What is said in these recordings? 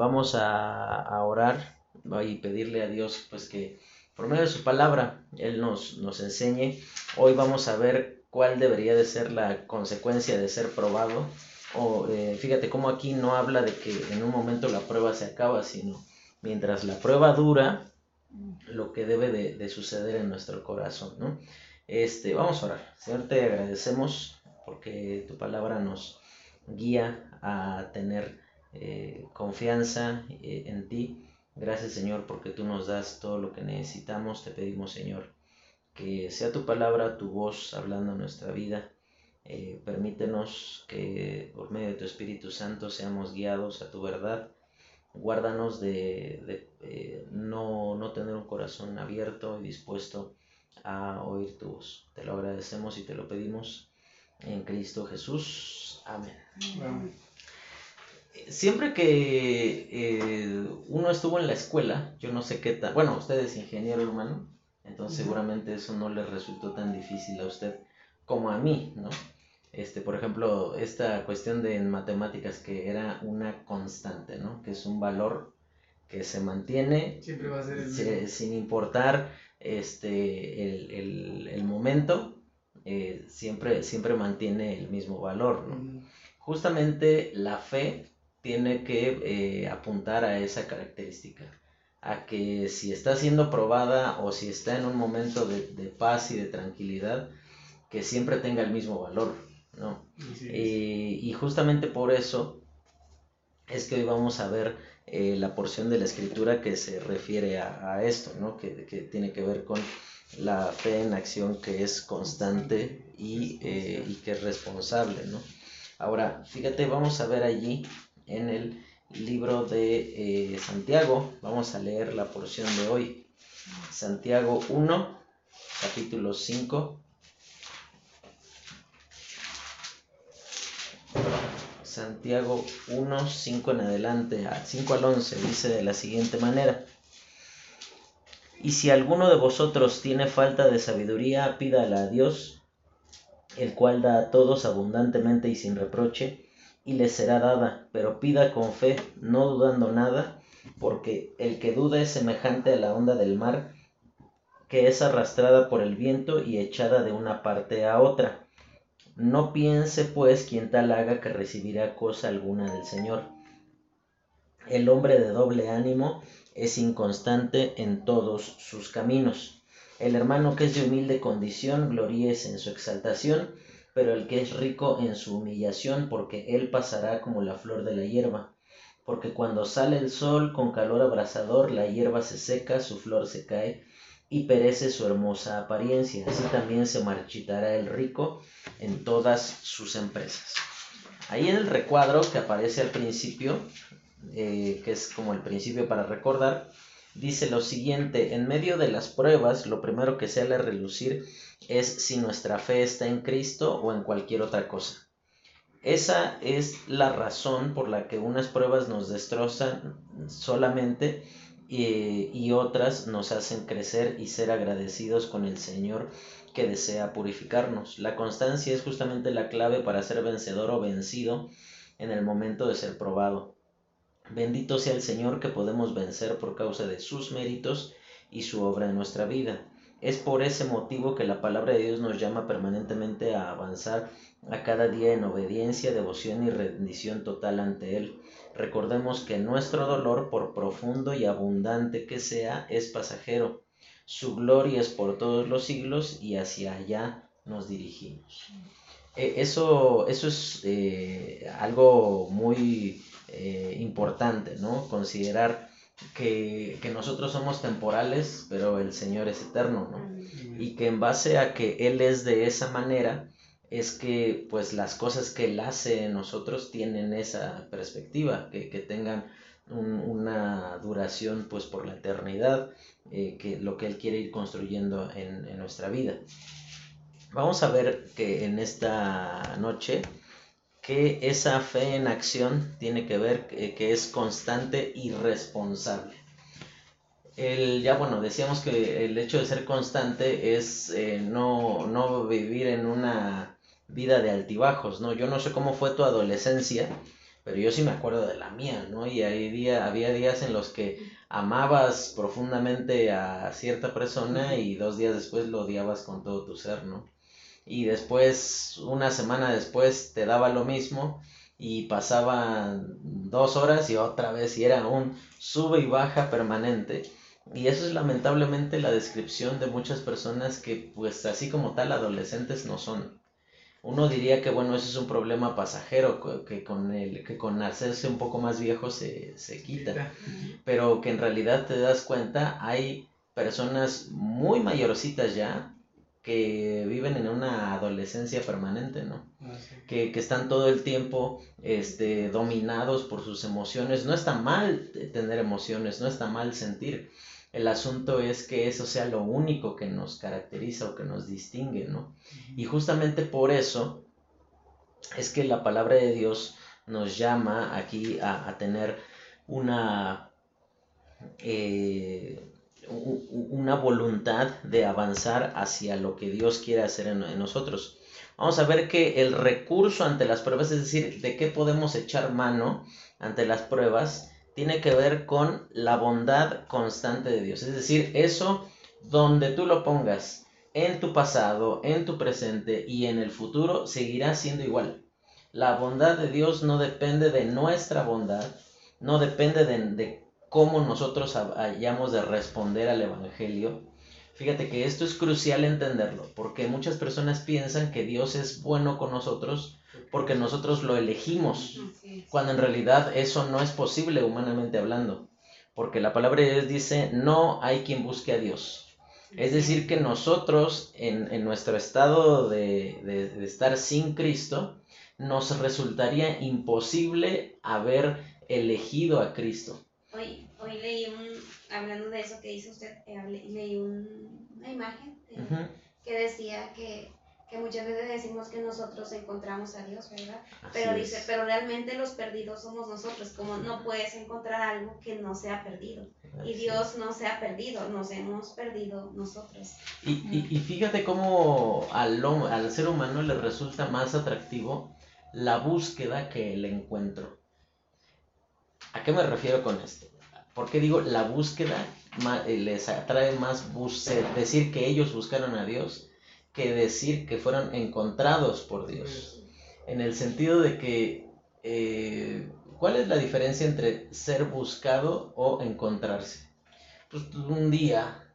vamos a, orar y pedirle a Dios pues que por medio de su palabra Él nos, nos enseñe. Hoy vamos a ver cuál debería de ser la consecuencia de ser probado. O eh, fíjate cómo aquí no habla de que en un momento la prueba se acaba, sino mientras la prueba dura, lo que debe de, suceder en nuestro corazón, ¿no? Este, vamos a orar. Señor, te agradecemos porque tu palabra nos guía a tener eh, confianza eh, en ti. Gracias, Señor, porque tú nos das todo lo que necesitamos. Te pedimos, Señor, que sea tu palabra, tu voz hablando en nuestra vida. Eh, permítenos que por medio de tu Espíritu Santo seamos guiados a tu verdad Guárdanos de, eh, no, no tener un corazón abierto y dispuesto a oír tu voz. Te lo agradecemos y te lo pedimos en Cristo Jesús. Amén. Siempre que eh, uno estuvo en la escuela, yo no sé qué tal, bueno, usted es ingeniero humano, entonces seguramente eso no le resultó tan difícil a usted como a mí, ¿no? este, por ejemplo, esta cuestión de en matemáticas que era una constante, ¿no? Que es un valor que se mantiene sin importar este, el, momento, eh, siempre, siempre mantiene el mismo valor, ¿no? Justamente la fe tiene que eh, apuntar a esa característica, a que si está siendo probada o si está en un momento de, de paz y de tranquilidad, que siempre tenga el mismo valor, ¿no? Eh, y justamente por eso es que hoy vamos a ver eh, la porción de la escritura que se refiere a, esto, ¿no? Que, tiene que ver con la fe en acción que es constante y, eh, y que es responsable, ¿no? Ahora, fíjate, vamos a ver allí en el libro de Santiago, vamos a leer la porción de hoy. Santiago 1, capítulo 5, Santiago 1, 5 en adelante, 5 al 11, dice de la siguiente manera. Y si alguno de vosotros tiene falta de sabiduría, pídala a Dios, el cual da a todos abundantemente y sin reproche, y le será dada, pero pida con fe, no dudando nada, porque el que duda es semejante a la onda del mar, que es arrastrada por el viento y echada de una parte a otra. No piense pues quien tal haga que recibirá cosa alguna del Señor. El hombre de doble ánimo es inconstante en todos sus caminos. El hermano que es de humilde condición gloríese en su exaltación, pero el que es rico en su humillación, porque él pasará como la flor de la hierba. Porque cuando sale el sol con calor abrasador, la hierba se seca, su flor se cae, y perece su hermosa apariencia. Así también se marchitará el rico en todas sus empresas. Ahí en el recuadro que aparece al principio, eh, que es como el principio para recordar, dice lo siguiente, en medio de las pruebas, lo primero que sale a relucir es si nuestra fe está en Cristo o en cualquier otra cosa. Esa es la razón por la que unas pruebas nos destrozan solamente y otras nos hacen crecer y ser agradecidos con el Señor que desea purificarnos. La constancia es justamente la clave para ser vencedor o vencido en el momento de ser probado. Bendito sea el Señor que podemos vencer por causa de sus méritos y su obra en nuestra vida. Es por ese motivo que la palabra de Dios nos llama permanentemente a avanzar a cada día en obediencia, devoción y rendición total ante Él. Recordemos que nuestro dolor, por profundo y abundante que sea, es pasajero. Su gloria es por todos los siglos y hacia allá nos dirigimos. E, eso, eso es eh, algo muy eh, importante, ¿no? Considerar que, que, nosotros somos temporales, pero el Señor es eterno, ¿no? Y que en base a que Él es de esa manera, es que pues las cosas que él hace en nosotros tienen esa perspectiva, que, tengan una duración pues por la eternidad, eh, que lo que él quiere ir construyendo en, nuestra vida. Vamos a ver que en esta noche que esa fe en acción tiene que ver que, es constante y responsable. El, ya bueno, decíamos que el hecho de ser constante es eh, no, no vivir en una vida de altibajos, ¿no? Yo no sé cómo fue tu adolescencia, pero yo sí me acuerdo de la mía, ¿no? Y hay día, había días en los que amabas profundamente a cierta persona y dos días después lo odiabas con todo tu ser, ¿no? Y después, una semana después, te daba lo mismo y pasaban dos horas y otra vez y era un sube y baja permanente. Y eso es lamentablemente la descripción de muchas personas que pues así como tal adolescentes no son. Uno diría que bueno, eso es un problema pasajero, que con, el, que con hacerse un poco más viejo se, se quita. Pero que en realidad te das cuenta, hay personas muy mayorcitas ya que viven en una adolescencia permanente, ¿no? Ah, que, que, están todo el tiempo este, dominados por sus emociones. No está mal tener emociones, no está mal sentir. El asunto es que eso sea lo único que nos caracteriza o que nos distingue, ¿no? Y justamente por eso es que la palabra de Dios nos llama aquí a, a tener una, eh, una voluntad de avanzar hacia lo que Dios quiere hacer en, nosotros. Vamos a ver que el recurso ante las pruebas, es decir, de qué podemos echar mano ante las pruebas, tiene que ver con la bondad constante de Dios. Es decir, eso donde tú lo pongas en tu pasado, en tu presente y en el futuro, seguirá siendo igual. La bondad de Dios no depende de nuestra bondad, no depende de, cómo nosotros hayamos de responder al Evangelio. Fíjate que esto es crucial entenderlo, porque muchas personas piensan que Dios es bueno con nosotros porque nosotros lo elegimos, cuando en realidad eso no es posible humanamente hablando, porque la palabra de Dios dice, no hay quien busque a Dios. Es decir, que nosotros en, nuestro estado de, de estar sin Cristo, nos resultaría imposible haber elegido a Cristo. Hoy, hoy leí un, hablando de eso que dice usted, eh, leí una imagen que decía que, muchas veces decimos que nosotros encontramos a Dios, ¿verdad? pero dice, pero realmente los perdidos somos nosotros, como no puedes encontrar algo que no sea perdido. y Dios no se ha perdido, nos hemos perdido nosotros. Y, y, y fíjate cómo al, al ser humano le resulta más atractivo la búsqueda que el encuentro. ¿A qué me refiero con esto? Porque digo, la búsqueda eh, les atrae más decir que ellos buscaron a Dios que decir que fueron encontrados por Dios. En el sentido de que, eh, ¿cuál es la diferencia entre ser buscado o encontrarse? Pues un día,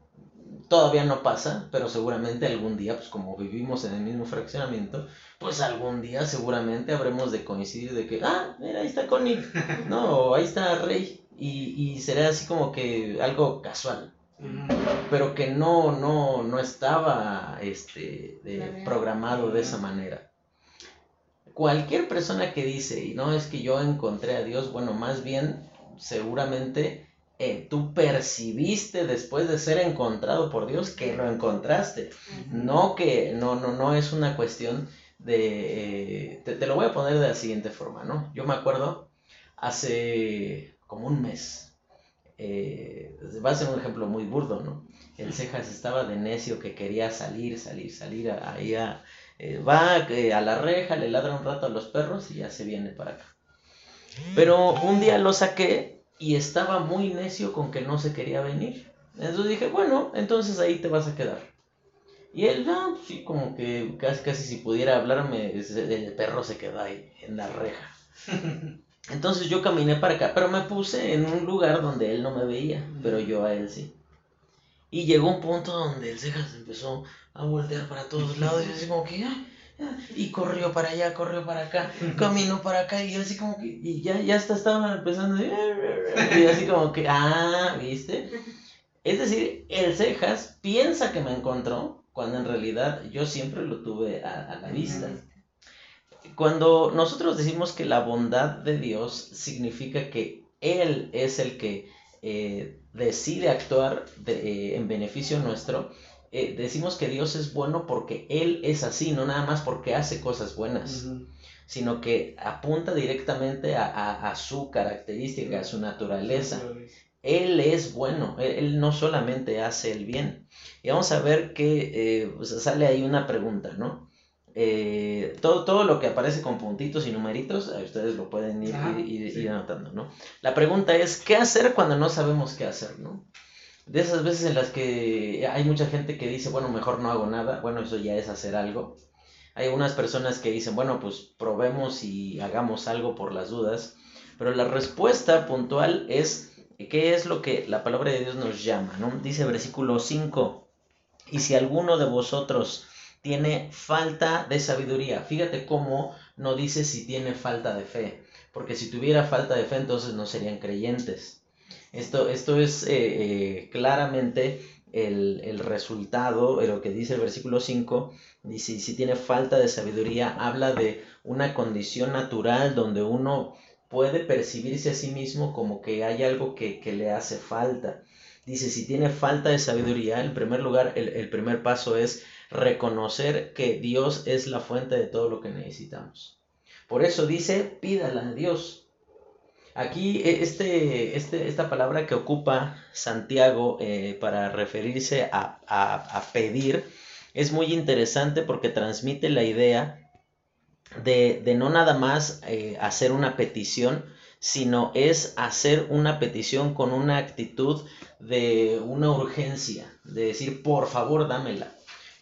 todavía no pasa, pero seguramente algún día, pues como vivimos en el mismo fraccionamiento, pues algún día seguramente habremos de coincidir de que, ah, mira, ahí está Connie, no, o ahí está Rey, y, y será así como que algo casual, pero que no, no, no estaba este, programado de esa manera. Cualquier persona que dice, y no es que yo encontré a Dios, bueno, más bien seguramente eh, tú percibiste después de ser encontrado por Dios que lo encontraste. No que, no, no, no es una cuestión de... Eh, te, lo voy a poner de la siguiente forma, ¿no? Yo me acuerdo hace como un mes, eh, va a ser un ejemplo muy burdo, ¿no? El Cejas estaba de necio que quería salir, salir, salir, ahí a, eh, va a la reja, le ladra un rato a los perros y ya se viene para acá. Pero un día lo saqué y estaba muy necio con que no se quería venir. Entonces dije, bueno, entonces ahí te vas a quedar. Y él, no, sí, como que casi, casi si pudiera hablarme, el perro se quedó ahí, en la reja. Entonces yo caminé para acá, pero me puse en un lugar donde él no me veía, pero yo a él sí. Y llegó un punto donde el cejas empezó a voltear para todos lados y así como que, y corrió para allá, corrió para acá, caminó para acá y así como que, y ya, ya hasta estaba empezando, y así como que, ah, ¿viste? Es decir, el cejas piensa que me encontró, cuando en realidad yo siempre lo tuve a, la vista. Cuando nosotros decimos que la bondad de Dios significa que Él es el que eh, decide actuar eh, en beneficio nuestro, eh, decimos que Dios es bueno porque Él es así, no nada más porque hace cosas buenas, sino que apunta directamente a, su característica, a su naturaleza. Él es bueno, él, no solamente hace el bien. Y vamos a ver que eh, pues, sale ahí una pregunta, ¿no? eh, todo, todo lo que aparece con puntitos y numeritos, ustedes lo pueden ir, ir, anotando, ¿no? La pregunta es, ¿qué hacer cuando no sabemos qué hacer, ¿no? De esas veces en las que hay mucha gente que dice, bueno, mejor no hago nada, bueno, eso ya es hacer algo. Hay unas personas que dicen, bueno, pues probemos y hagamos algo por las dudas, pero la respuesta puntual es, ¿qué es lo que la palabra de Dios nos llama? ¿no? Dice versículo 5, y si alguno de vosotros tiene falta de sabiduría, fíjate cómo no dice si tiene falta de fe, porque si tuviera falta de fe entonces no serían creyentes. Esto, esto es eh, eh, claramente el, el, resultado, de lo que dice el versículo 5, dice, si tiene falta de sabiduría, habla de una condición natural donde uno puede percibirse a sí mismo como que hay algo que, le hace falta. Dice, si tiene falta de sabiduría, en primer lugar, el, el primer paso es reconocer que Dios es la fuente de todo lo que necesitamos. Por eso dice, pídala a Dios. Aquí e, este, este, esta palabra que ocupa Santiago eh, para referirse a, a, pedir es muy interesante porque transmite la idea de, de no nada más eh, hacer una petición, sino es hacer una petición con una actitud de una urgencia, de decir, por favor, dámela,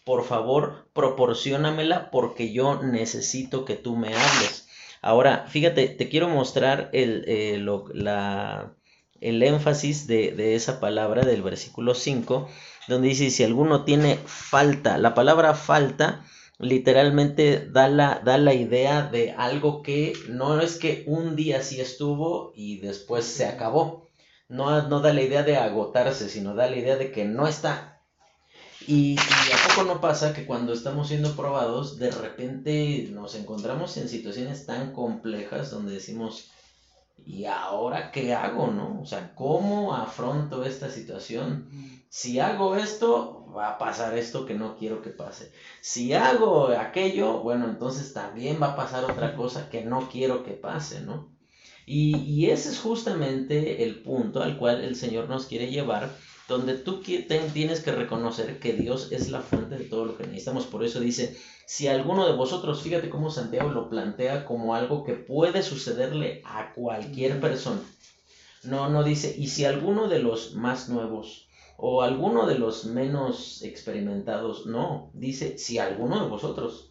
por favor, proporcionamela porque yo necesito que tú me hables. Ahora, fíjate, te quiero mostrar el, eh, la, el énfasis de, de, esa palabra del versículo 5, donde dice, si alguno tiene falta, la palabra falta literalmente da la, da la idea de algo que no es que un día sí estuvo y después se acabó. No, no da la idea de agotarse, sino da la idea de que no está, y, a poco no pasa que cuando estamos siendo probados, de repente nos encontramos en situaciones tan complejas donde decimos, ¿y ahora qué hago, no? O sea, ¿cómo afronto esta situación? Si hago esto, va a pasar esto que no quiero que pase. Si hago aquello, bueno, entonces también va a pasar otra cosa que no quiero que pase, ¿no? Y, y ese es justamente el punto al cual el Señor nos quiere llevar donde tú tienes que reconocer que Dios es la fuente de todo lo que necesitamos. Por eso dice, si alguno de vosotros, fíjate cómo Santiago lo plantea como algo que puede sucederle a cualquier persona. No, no dice, y si alguno de los más nuevos o alguno de los menos experimentados, no, dice, si alguno de vosotros.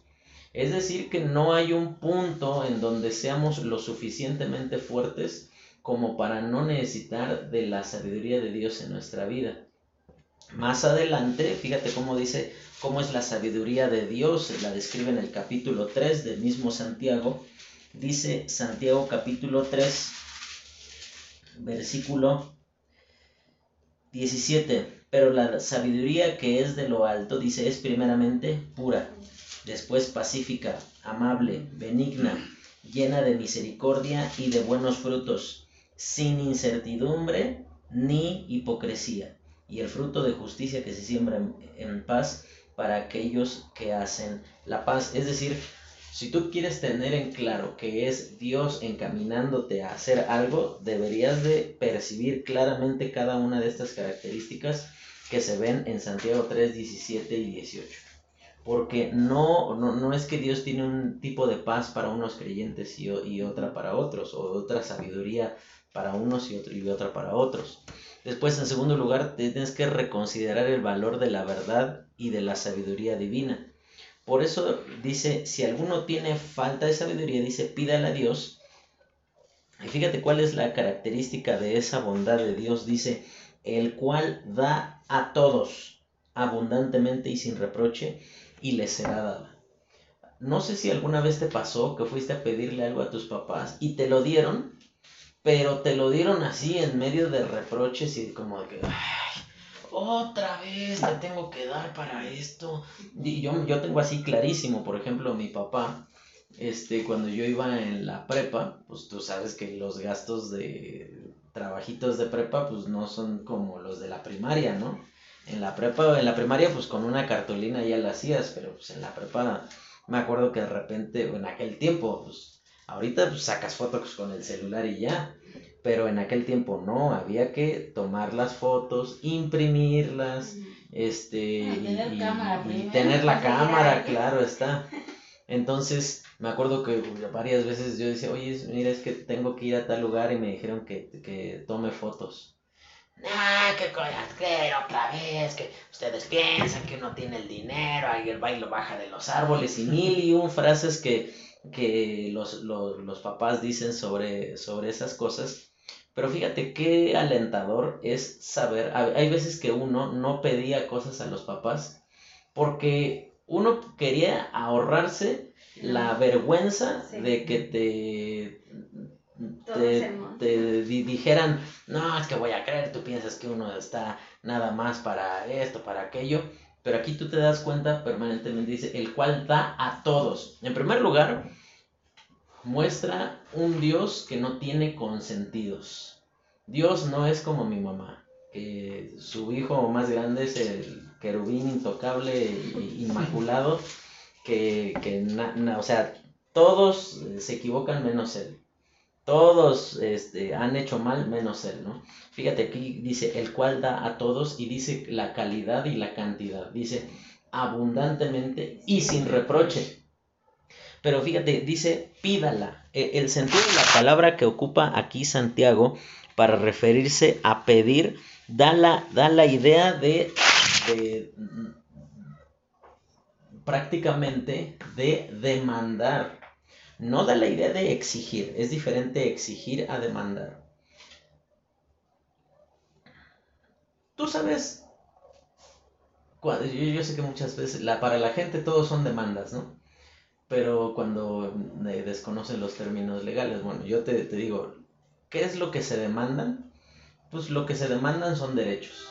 Es decir, que no hay un punto en donde seamos lo suficientemente fuertes como para no necesitar de la sabiduría de Dios en nuestra vida. Más adelante, fíjate cómo dice cómo es la sabiduría de Dios, la describe en el capítulo 3 del mismo Santiago. Dice Santiago capítulo 3, versículo 17. Pero la sabiduría que es de lo alto, dice, es primeramente pura, después pacífica, amable, benigna, llena de misericordia y de buenos frutos sin incertidumbre ni hipocresía, y el fruto de justicia que se siembra en, paz para aquellos que hacen la paz. Es decir, si tú quieres tener en claro que es Dios encaminándote a hacer algo, deberías de percibir claramente cada una de estas características que se ven en Santiago 3, 17 y 18. Porque no, no, no es que Dios tiene un tipo de paz para unos creyentes y, y otra para otros, o otra sabiduría para unos y, otro, otra para otros. Después, en segundo lugar, tienes que reconsiderar el valor de la verdad y de la sabiduría divina. Por eso dice, si alguno tiene falta de sabiduría, dice, pídale a Dios. Y fíjate cuál es la característica de esa bondad de Dios. Dice, el cual da a todos abundantemente y sin reproche, y les será dada. No sé si alguna vez te pasó que fuiste a pedirle algo a tus papás y te lo dieron, pero te lo dieron así en medio de reproches y como de que, ay, otra vez le tengo que dar para esto. Y yo, yo tengo así clarísimo, por ejemplo, mi papá, este, cuando yo iba en la prepa, pues tú sabes que los gastos de trabajitos de prepa, pues no son como los de la primaria, ¿no? En la prepa, en la primaria, pues con una cartulina ya la hacías, pero pues en la prepa, me acuerdo que de repente, en aquel tiempo, pues Ahorita pues, sacas fotos con el celular y ya, pero en aquel tiempo no, había que tomar las fotos, imprimirlas, este, y, tener, la cámara, claro está. Entonces, me acuerdo que varias veces yo decía, oye, mira, es que tengo que ir a tal lugar y me dijeron que, que tome fotos. Ah, qué cosas que otra vez, que ustedes piensan que uno tiene el dinero, ahí el bailo baja de los árboles y mil y un frases que, que los, los, los papás dicen sobre, sobre esas cosas. Pero fíjate qué alentador es saber, hay veces que uno no pedía cosas a los papás porque uno quería ahorrarse la vergüenza de que te, te, dijeran, no, es que voy a creer, tú piensas que uno está nada más para esto, para aquello. Pero aquí tú te das cuenta permanentemente, dice, el cual da a todos. En primer lugar, muestra un Dios que no tiene consentidos. Dios no es como mi mamá, que su hijo más grande es el querubín intocable e inmaculado, que, que o sea, todos se equivocan menos él. Todos este, han hecho mal menos él, ¿no? Fíjate aquí dice, el cual da a todos y dice la calidad y la cantidad. Dice abundantemente y sin reproche. Pero fíjate, dice pídala. E, el sentido de la palabra que ocupa aquí Santiago para referirse a pedir da la, da la idea de, prácticamente de demandar. No da la idea de exigir, es diferente exigir a demandar. Tú sabes, yo, sé que muchas veces la, para la gente todos son demandas, ¿no? Pero cuando desconocen los términos legales, bueno, yo te, te digo, ¿qué es lo que se demandan? pues lo que se demandan son derechos.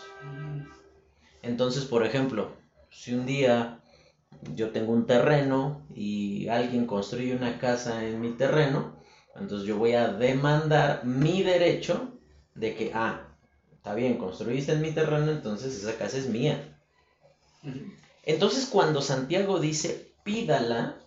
Entonces, por ejemplo, si un día yo tengo un terreno y alguien construye una casa en mi terreno, entonces yo voy a demandar mi derecho de que, ah, está bien, construiste en mi terreno, entonces esa casa es mía. Entonces cuando Santiago dice, pídala,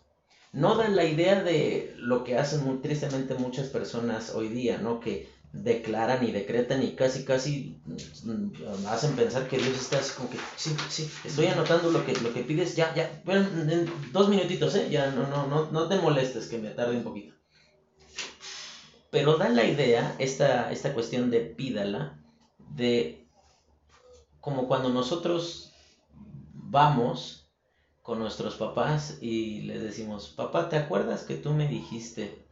no da la idea de lo que hacen muy tristemente muchas personas hoy día, ¿no? Que declaran y decretan y casi casi mm, hacen pensar que Dios está así como que sí, sí, estoy anotando lo que, lo que pides, ya, ya, bueno, en dos minutitos, ¿eh? Ya no, no, no, no te molestes que me tarde un poquito. Pero da la idea, esta, esta cuestión de pídala, de como cuando nosotros vamos con nuestros papás y les decimos, papá, ¿te acuerdas que tú me dijiste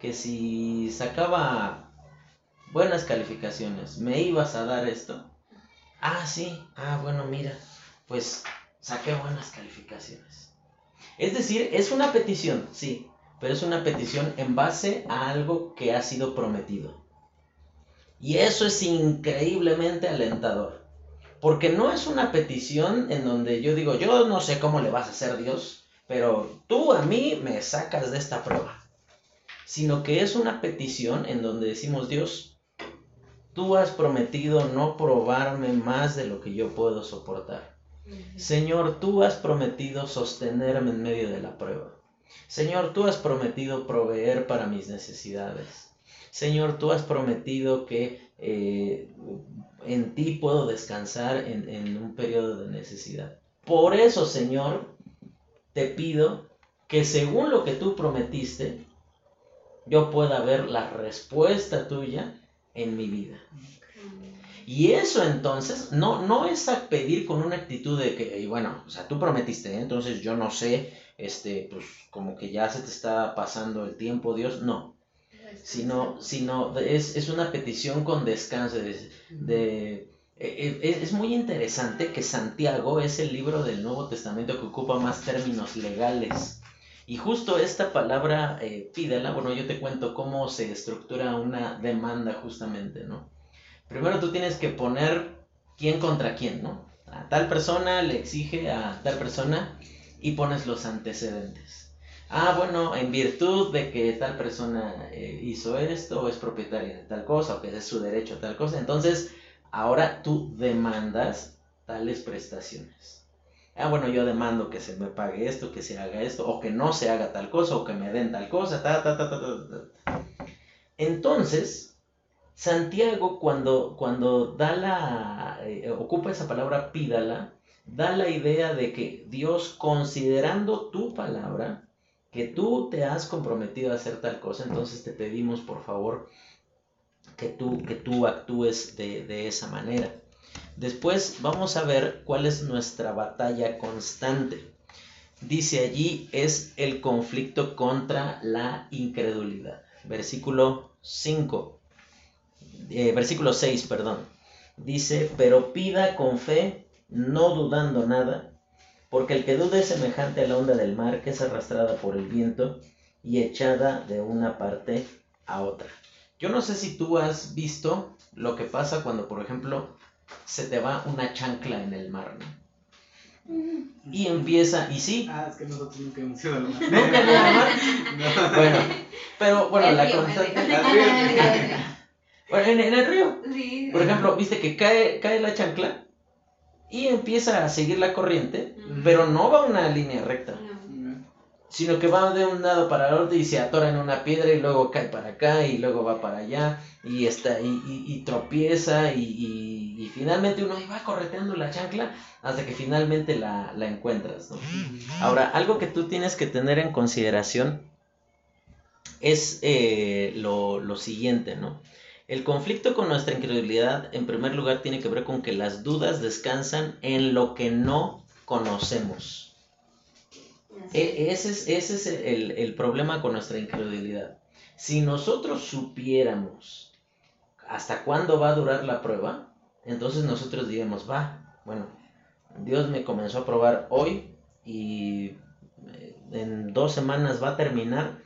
que si sacaba buenas calificaciones, ¿me ibas a dar esto? Ah, sí, ah, bueno, mira, pues saqué buenas calificaciones. Es decir, es una petición, sí, pero es una petición en base a algo que ha sido prometido. Y eso es increíblemente alentador. Porque no es una petición en donde yo digo, yo no sé cómo le vas a hacer Dios, pero tú a mí me sacas de esta prueba. Sino que es una petición en donde decimos, Dios, Tú has prometido no probarme más de lo que yo puedo soportar. Señor, tú has prometido sostenerme en medio de la prueba. Señor, tú has prometido proveer para mis necesidades. Señor, tú has prometido que eh, en ti puedo descansar en, en un periodo de necesidad. Por eso, Señor, te pido que según lo que tú prometiste, yo pueda ver la respuesta tuya en mi vida. Y eso entonces no, no es a pedir con una actitud de que, bueno, o sea, tú prometiste, ¿eh? entonces yo no sé, este, pues como que ya se te está pasando el tiempo, Dios, no. Sino, sino es, es una petición con descanso, de, e, e, es muy interesante que Santiago es el libro del Nuevo Testamento que ocupa más términos legales. Y justo esta palabra, eh, pídela, bueno, yo te cuento cómo se estructura una demanda justamente, ¿no? Primero tú tienes que poner quién contra quién, ¿no? A tal persona le exige a tal persona y pones los antecedentes. Ah, bueno, en virtud de que tal persona eh, hizo esto o es propietaria de tal cosa o que es su derecho a tal cosa, entonces ahora tú demandas tales prestaciones ah, bueno, yo demando que se me pague esto, que se haga esto, o que no se haga tal cosa, o que me den tal cosa, ta, ta, ta, ta, ta. Entonces, Santiago cuando, cuando da la, eh, ocupa esa palabra pídala, da la idea de que Dios, considerando tu palabra, que tú te has comprometido a hacer tal cosa, entonces te pedimos por favor que tú, que tú actúes de, de esa manera. Después vamos a ver cuál es nuestra batalla constante. Dice allí es el conflicto contra la incredulidad. Versículo 5. Eh, versículo 6, perdón. Dice, pero pida con fe, no dudando nada, porque el que duda es semejante a la onda del mar que es arrastrada por el viento y echada de una parte a otra. Yo no sé si tú has visto lo que pasa cuando, por ejemplo, se te va una chancla en el mar, ¿no? Y empieza, y sí. Ah, es que nosotros nunca hemos ido al mar. ¿Nunca han ido al mar? Bueno, pero bueno, la constante. Bueno, en, en el río. Sí. Por ejemplo, viste que cae, cae la chancla y empieza a seguir la corriente, pero no va una línea recta, No. Sino que va de un lado para el otro y se atora en una piedra y luego cae para acá y luego va para allá y está y, y- y tropieza y, y- finalmente uno va correteando la chancla hasta que finalmente la, la encuentras. Ahora, algo que tú tienes que tener en consideración es eh, lo, lo siguiente, ¿no? El conflicto con nuestra incredulidad, en primer lugar, tiene que ver con que las dudas descansan en lo que no conocemos. E- ese es, ese es el, el problema con nuestra incredulidad. Si nosotros supiéramos hasta cuándo va a durar la prueba, entonces nosotros diríamos, va, bueno, Dios me comenzó a probar hoy y eh, en dos semanas va a terminar,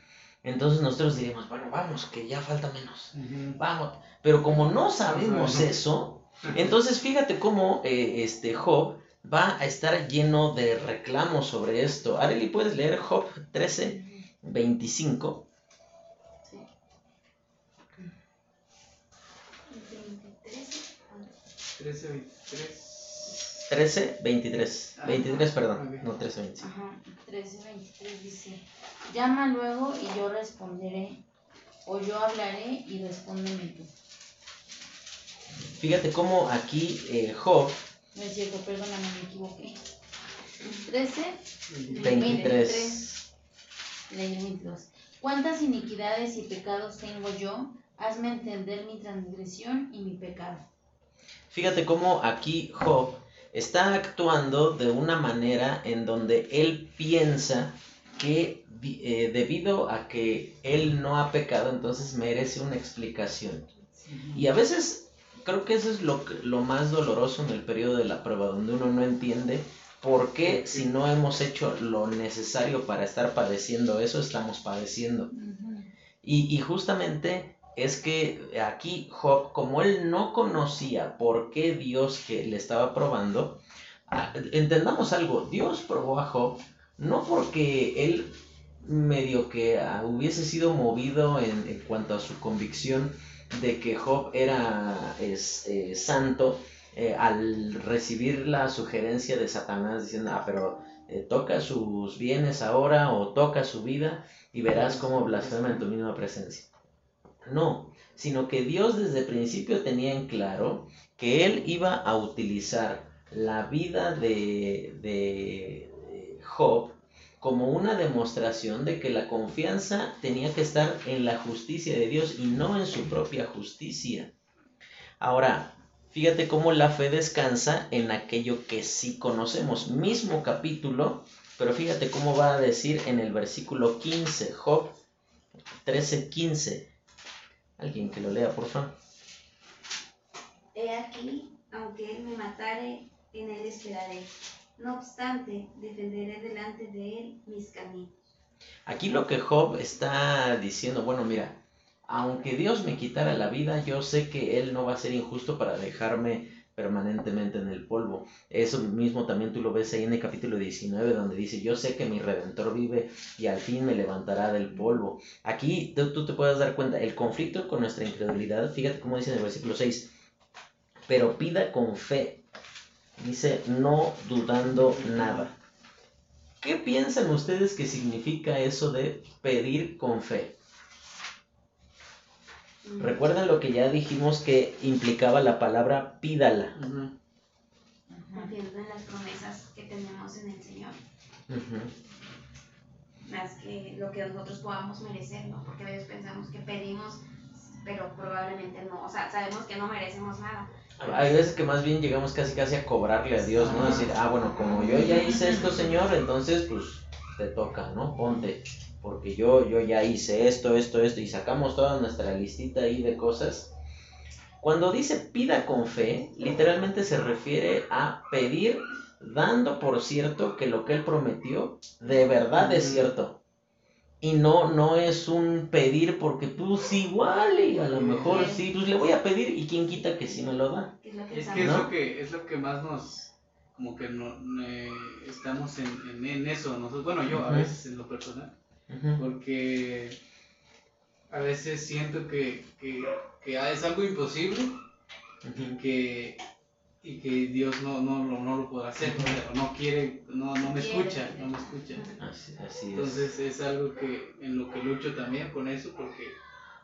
entonces nosotros diríamos, bueno, vamos, que ya falta menos, vamos. Pero como no sabemos eso, entonces fíjate cómo eh, este Job va a estar lleno de reclamos sobre esto. Areli, ¿puedes leer Job 13, 25? Sí. 23. 13, 23. 13, 23. 23, perdón. No, 13, 25. Ajá, 13, 23 dice, llama luego y yo responderé, o yo hablaré y respóndeme tú. Fíjate cómo aquí eh, Job No es cierto, perdóname, me equivoqué. 13, 23. leí 22. ¿Cuántas iniquidades y pecados tengo yo? Hazme entender mi transgresión y mi pecado. Fíjate cómo aquí Job está actuando de una manera en donde él piensa que eh, debido a que él no ha pecado, entonces merece una explicación. Y a veces creo que eso es lo, que- lo más doloroso en el periodo de la prueba, donde uno no entiende por qué si no hemos hecho lo necesario para estar padeciendo eso, estamos padeciendo. Y, y justamente es que aquí Job, como él no conocía por qué Dios que le estaba probando, entendamos algo, Dios probó a Job no porque él medio que ah, hubiese sido movido en, en cuanto a su convicción de que Job era eh, santo eh, al recibir la sugerencia de Satanás diciendo, ah, pero eh, toca sus bienes ahora o toca su vida y verás cómo blasfema en tu misma presencia. No, sino que Dios desde el principio tenía en claro que Él iba a utilizar la vida de, de Job como una demostración de que la confianza tenía que estar en la justicia de Dios y no en su propia justicia. Ahora, fíjate cómo la fe descansa en aquello que sí conocemos. Mismo capítulo, pero fíjate cómo va a decir en el versículo 15, Job 13, 15. Alguien que lo lea, por favor. He aquí, aunque él me matare, en él esperaré. No obstante, defenderé delante de él mis caminos. Aquí lo que Job está diciendo, bueno, mira, aunque Dios me quitara la vida, yo sé que Él no va a ser injusto para dejarme permanentemente en el polvo. Eso mismo también tú lo ves ahí en el capítulo 19, donde dice, yo sé que mi redentor vive y al fin me levantará del polvo. Aquí tú, te puedes dar cuenta, el conflicto con nuestra incredulidad, fíjate cómo dice en el versículo 6, pero pida con fe, dice, no dudando nada. ¿Qué piensan ustedes que significa eso de pedir con fe? Mm. Recuerdan lo que ya dijimos que implicaba la palabra pídala. Ujú. Confiando en las promesas que tenemos en el Señor. Más que lo que nosotros podamos merecer, ¿no? Porque a veces pensamos que pedimos, pero probablemente no, o sea, sabemos que no merecemos nada. Hay veces que más bien llegamos casi casi a cobrarle a Dios, ¿no? Decir, ah, bueno, como yo ya hice esto, Señor, entonces pues te toca, ¿no? Ponte, porque yo, yo ya hice esto, esto, esto, y sacamos toda nuestra listita ahí de cosas. Cuando dice pida con fe, literalmente se refiere a pedir dando por cierto que lo que él prometió de verdad es cierto. Y no, no es un pedir porque pues igual y a lo mejor sí, pues le voy a pedir y quién quita que sí me lo da. Es que es lo que, es lo que más nos, como que no, estamos en, en, eso, nosotros, bueno yo a veces en lo personal, porque a veces siento que, que, que es algo imposible y que y que Dios no, no, no, no lo puede hacer, o no quiere, no, no me escucha, no me escucha. Así, así entonces es. algo que en lo que lucho también con eso, porque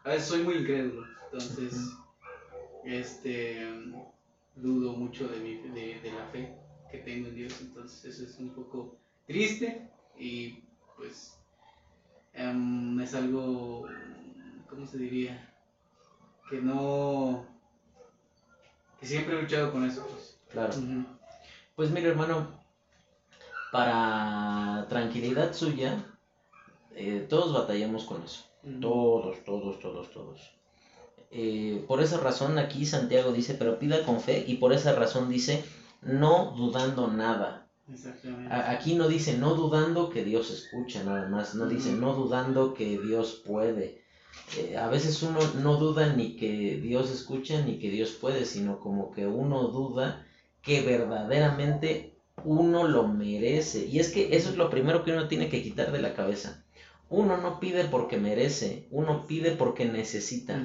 a veces soy muy incrédulo, entonces este dudo mucho de, mi, de, de, la fe que tengo en Dios, entonces eso es un poco triste y pues um, es algo, ¿cómo se diría? Que no siempre he luchado con eso. Pues. Claro. Pues mire, hermano, para tranquilidad suya, eh, todos batallamos con eso. Todos, todos, todos, todos. Eh, por esa razón aquí Santiago dice, pero pida con fe y por esa razón dice, no dudando nada. Exactamente. aquí no dice no dudando que Dios escucha nada más, no dice no dudando que Dios puede, eh, a veces uno no duda ni que Dios escucha ni que Dios puede, sino como que uno duda que verdaderamente uno lo merece. Y es que eso es lo primero que uno tiene que quitar de la cabeza. Uno no pide porque merece, uno pide porque necesita.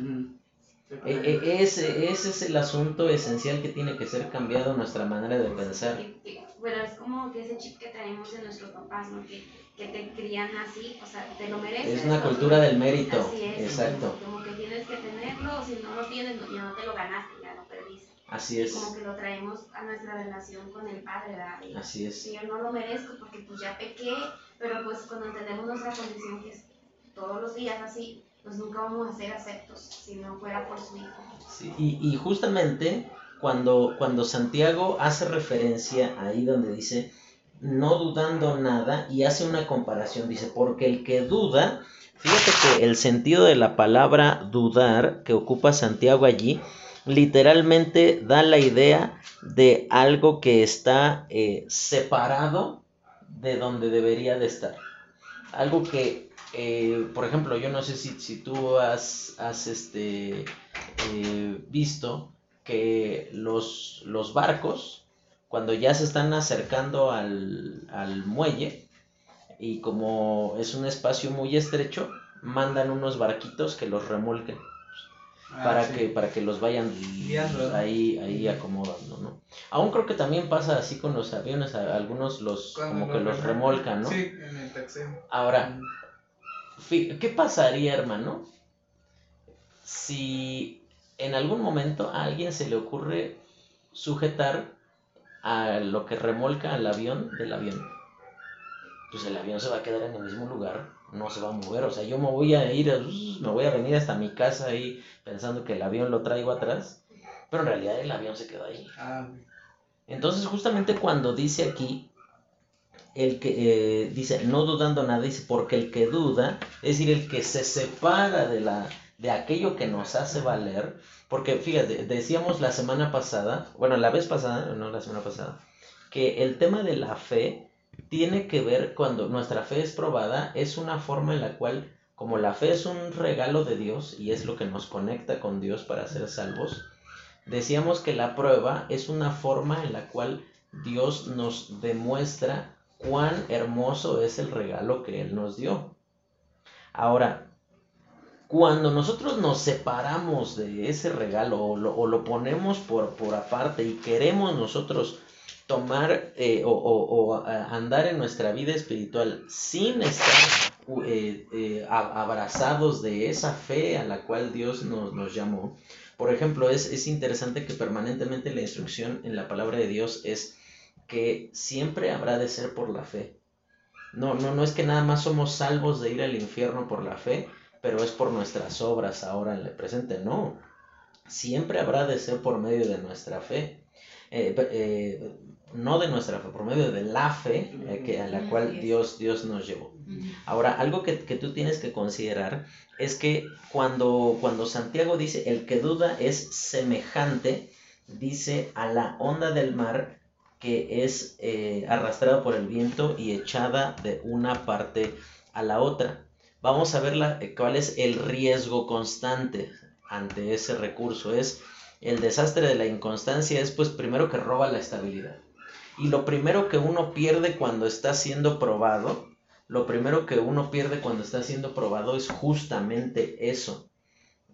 E, e, ese, ese es el asunto esencial que tiene que ser cambiado nuestra manera de pensar. Bueno, es como que ese chip que traemos de nuestros papás, ¿no? Que que te crían así, o sea, te lo mereces. Es una cultura del mérito. Así es, Exacto. Como, que tienes que tenerlo, si no lo tienes, ya no te lo ganaste, ya lo perdiste. Así es. Como que lo traemos a nuestra relación con el Padre, ¿verdad? Así es. Si yo no lo merezco porque pues ya pequé, pero pues cuando entendemos nuestra condición que es todos los días así, pues nunca vamos a ser aceptos si no fuera por su Hijo. Sí, y, y justamente cuando, cuando Santiago hace referencia ahí donde dice no dudando nada y hace una comparación, dice, porque el que duda, fíjate que el sentido de la palabra dudar que ocupa Santiago allí, literalmente da la idea de algo que está eh, separado de donde debería de estar. Algo que, eh, por ejemplo, yo no sé si, si tú has, has este, eh, visto que los, los barcos, cuando ya se están acercando al, muelle y como es un espacio muy estrecho, mandan unos barquitos que los remolquen ah, para que para que los vayan ahí ahí acomodando no aún creo que también pasa así con los aviones algunos los como que los remolcan. no sí en el taxeo ahora qué pasaría hermano si en algún momento a alguien se le ocurre sujetar a lo que remolca al avión del avión. Pues el avión se va a quedar en el mismo lugar, no se va a mover. O sea, yo me voy a ir, me voy a venir hasta mi casa ahí pensando que el avión lo traigo atrás, pero en realidad el avión se quedó ahí. Ah, Entonces, justamente cuando dice aquí, el que eh, dice, no dudando nada, dice, porque el que duda, es decir, el que se separa de, la, de aquello que nos hace valer, porque fíjate, decíamos la semana pasada, bueno, la vez pasada, no la semana pasada, que el tema de la fe tiene que ver cuando nuestra fe es probada, es una forma en la cual, como la fe es un regalo de Dios y es lo que nos conecta con Dios para ser salvos, decíamos que la prueba es una forma en la cual Dios nos demuestra cuán hermoso es el regalo que Él nos dio. Ahora, cuando nosotros nos separamos de ese regalo o lo, ponemos por, por, aparte y queremos nosotros tomar eh, o, andar en nuestra vida espiritual sin estar eh, eh, abrazados de esa fe a la cual Dios nos, nos llamó. Por ejemplo, es, es interesante que permanentemente la instrucción en la palabra de Dios es que siempre habrá de ser por la fe. No, no, no es que nada más somos salvos de ir al infierno por la fe, pero es por nuestras obras ahora en el presente. No, siempre habrá de ser por medio de nuestra fe. Eh, eh, no de nuestra fe, por medio de la fe eh, que, a la cual Dios, Dios nos llevó. Ahora, algo que, tú tienes que considerar es que cuando, cuando Santiago dice el que duda es semejante, dice a la onda del mar que es eh, arrastrada por el viento y echada de una parte a la otra. Vamos a ver la, eh, cuál es el riesgo constante ante ese recurso. Es el desastre de la inconstancia, es pues primero que roba la estabilidad. Y lo primero que uno pierde cuando está siendo probado, lo primero que uno pierde cuando está siendo probado es justamente eso.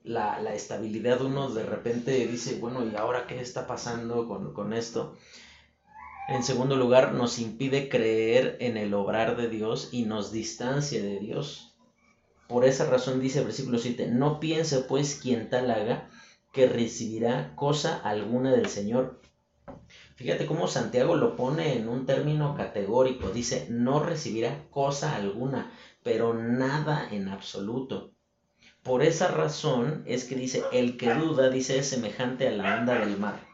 La, la estabilidad, uno de repente dice, bueno, ¿y ahora qué está pasando con, con esto? En segundo lugar, nos impide creer en el obrar de Dios y nos distancia de Dios. Por esa razón dice el versículo 7, no piense pues quien tal haga que recibirá cosa alguna del Señor. Fíjate cómo Santiago lo pone en un término categórico. Dice, no recibirá cosa alguna, pero nada en absoluto. Por esa razón es que dice, el que duda, dice, es semejante a la onda del mar.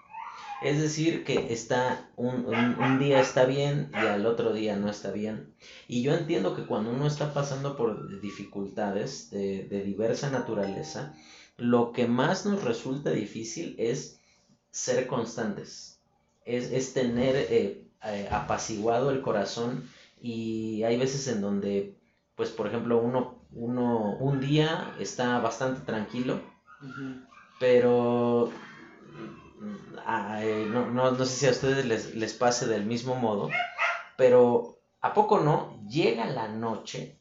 Es decir, que está un, día está bien y al otro día no está bien. Y yo entiendo que cuando uno está pasando por dificultades de, diversa naturaleza, lo que más nos resulta difícil es ser constantes, es, tener eh, eh, apaciguado el corazón y hay veces en donde, pues por ejemplo, uno, uno un día está bastante tranquilo, pero no, no, no, sé si a ustedes les, les pase del mismo modo, pero ¿a poco no? Llega la noche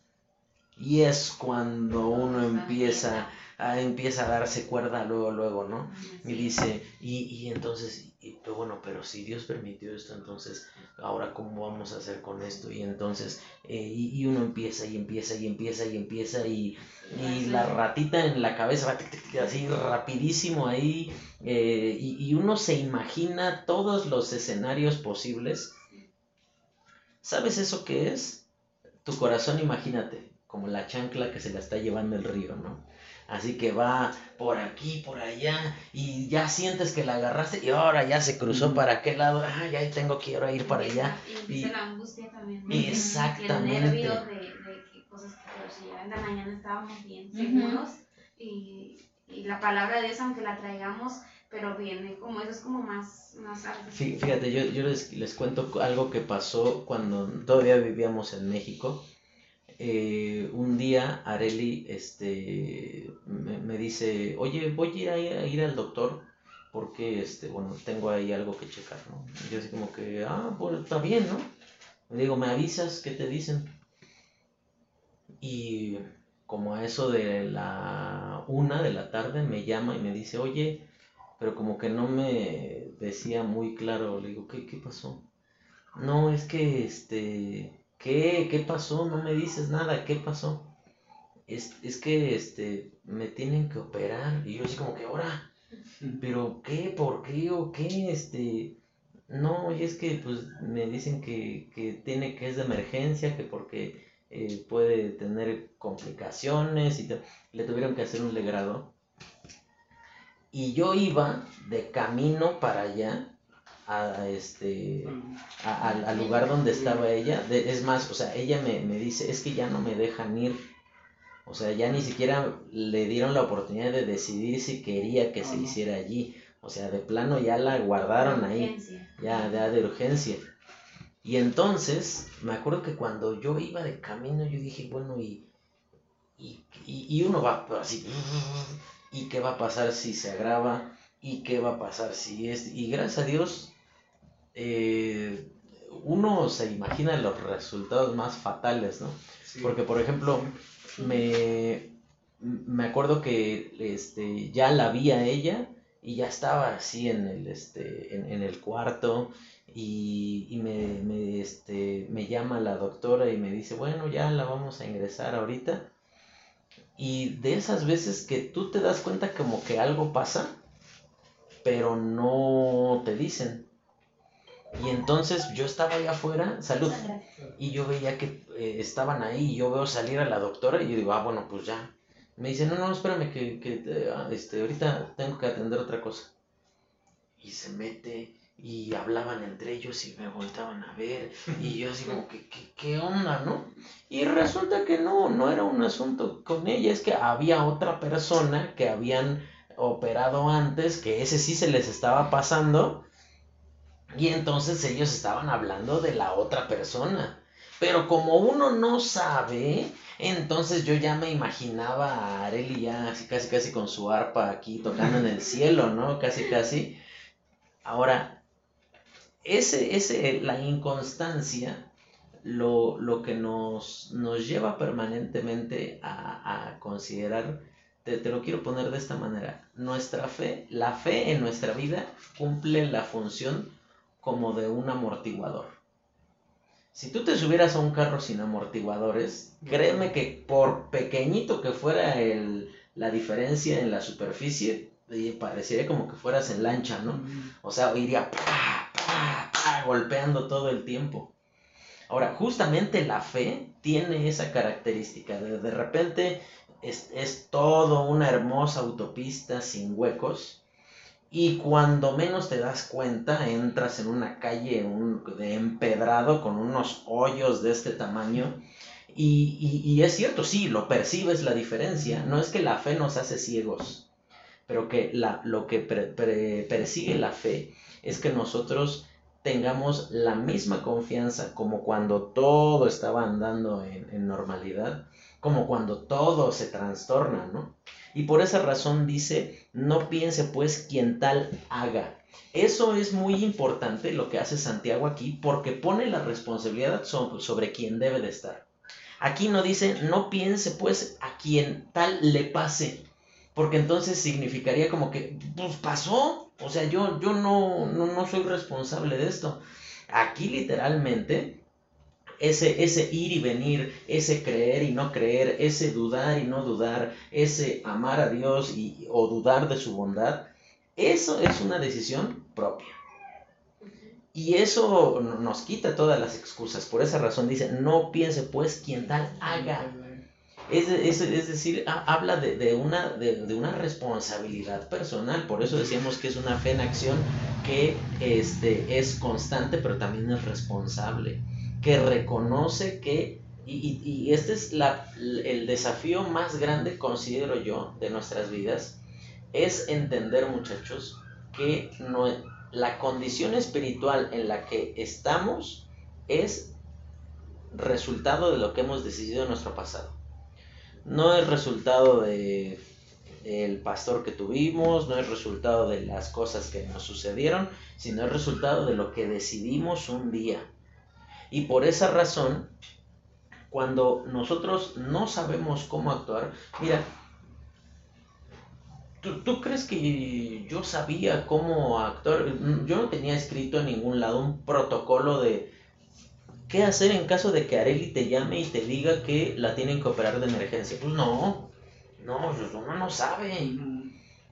y es cuando uno empieza a, empieza a darse cuerda luego, luego, ¿no? Y dice, y, y entonces, pero bueno, pero si Dios permitió esto, entonces, ahora cómo vamos a hacer con esto? Y entonces, eh, y, uno empieza y empieza y empieza y empieza y, y la ratita en la cabeza va así rapidísimo ahí eh, y, uno se imagina todos los escenarios posibles. ¿Sabes eso qué es? Tu corazón, imagínate, como la chancla que se la está llevando el río, ¿no? Así que va por aquí, por allá, y ya sientes que la agarraste y ahora ya se cruzó para aquel lado, ah, ya tengo que ir para allá. Y, la angustia también. Exactamente. el nervio de, de cosas que pero si ya en la mañana estábamos bien seguros y, y la palabra de Dios, aunque la traigamos, pero viene como eso es como más, más Fíjate, yo, yo les, les, cuento algo que pasó cuando todavía vivíamos en México. Eh, un día Areli este, me, dice, oye, voy a ir, a ir al doctor porque, este, bueno, tengo ahí algo que checar, ¿no? Y yo así como que, ah, pues está bien, ¿no? Le digo, ¿me avisas? ¿Qué te dicen? Y como a eso de la una de la tarde me llama y me dice, oye, pero como que no me decía muy claro, le digo, ¿qué, qué pasó? No, es que, este, ¿qué, qué pasó? No me dices nada, ¿qué pasó? Es, es que, este, me tienen que operar, y yo así como que, ahora, pero ¿qué? ¿Por qué? ¿O qué? Este, no, y es que, pues, me dicen que, que tiene, que es de emergencia, que porque eh, puede tener complicaciones y le tuvieron que hacer un legrado. Y yo iba de camino para allá, a, este, al lugar donde estaba ella. es más, o sea, ella me, me dice, es que ya no me dejan ir. O sea, ya ni siquiera le dieron la oportunidad de decidir si quería que se hiciera allí. O sea, de plano ya la guardaron ahí. Ya, ya de urgencia. Y entonces, me acuerdo que cuando yo iba de camino, yo dije, bueno, y, y, uno va así, ¿y qué va a pasar si se agrava? ¿Y qué va a pasar si es? Y gracias a Dios, eh, uno se imagina los resultados más fatales, ¿no? Porque, por ejemplo, me, me acuerdo que este, ya la vi a ella y ya estaba así en el, este, en, en el cuarto y, me, me, este, me llama la doctora y me dice, bueno, ya la vamos a ingresar ahorita. Y de esas veces que tú te das cuenta como que algo pasa, pero no te dicen. Y entonces yo estaba allá afuera, salud, y yo veía que eh, estaban ahí, y yo veo salir a la doctora, y yo digo, ah, bueno, pues ya. Me dice, no, no, espérame, que, que ah, este, ahorita tengo que atender otra cosa. Y se mete, y hablaban entre ellos y me voltaban a ver y yo así como que ¿qué, onda, no? Y resulta que no, no era un asunto con ella, es que había otra persona que habían operado antes, que ese sí se les estaba pasando y entonces ellos estaban hablando de la otra persona. Pero como uno no sabe, entonces yo ya me imaginaba a Areli ya casi casi con su arpa aquí tocando en el cielo, ¿no? Casi casi. Ahora, ese, ese, la inconstancia lo, lo que nos, nos, lleva permanentemente a, a considerar, te, te, lo quiero poner de esta manera, nuestra fe, la fe en nuestra vida cumple la función como de un amortiguador. Si tú te subieras a un carro sin amortiguadores, créeme que por pequeñito que fuera el, la diferencia en la superficie, parecería como que fueras en lancha, ¿no? O sea, iría golpeando todo el tiempo. Ahora, justamente la fe tiene esa característica. De, de repente es, es todo una hermosa autopista sin huecos. Y cuando menos te das cuenta, entras en una calle de empedrado con unos hoyos de este tamaño. Y, y, es cierto, sí, lo percibes la diferencia. No es que la fe nos hace ciegos, pero que la, lo que persigue la fe es que nosotros tengamos la misma confianza como cuando todo estaba andando en, normalidad, como cuando todo se trastorna, ¿no? Y por esa razón dice, no piense pues quien tal haga. Eso es muy importante lo que hace Santiago aquí porque pone la responsabilidad sobre quien debe de estar. Aquí no dice, no piense pues a quien tal le pase, porque entonces significaría como que, pues pasó, o sea, yo, yo no, no, soy responsable de esto. Aquí literalmente ese, ese ir y venir, ese creer y no creer, ese dudar y no dudar, ese amar a Dios y, o dudar de su bondad, eso es una decisión propia. Y eso nos quita todas las excusas. Por esa razón dice, no piense pues quien tal haga. Es, es, decir, habla de, una, de, una responsabilidad personal. Por eso decíamos que es una fe en acción que este, es constante, pero también es responsable. Que reconoce que, y, y, este es la, el desafío más grande, considero yo, de nuestras vidas, es entender, muchachos, que no, la condición espiritual en la que estamos es resultado de lo que hemos decidido en nuestro pasado no es resultado de el pastor que tuvimos, no es resultado de las cosas que nos sucedieron, sino es resultado de lo que decidimos un día. Y por esa razón, cuando nosotros no sabemos cómo actuar, mira, ¿tú, ¿tú, crees que yo sabía cómo actuar? Yo no tenía escrito en ningún lado un protocolo de ¿Qué hacer en caso de que Areli te llame y te diga que la tienen que operar de emergencia? Pues no, no, uno no sabe.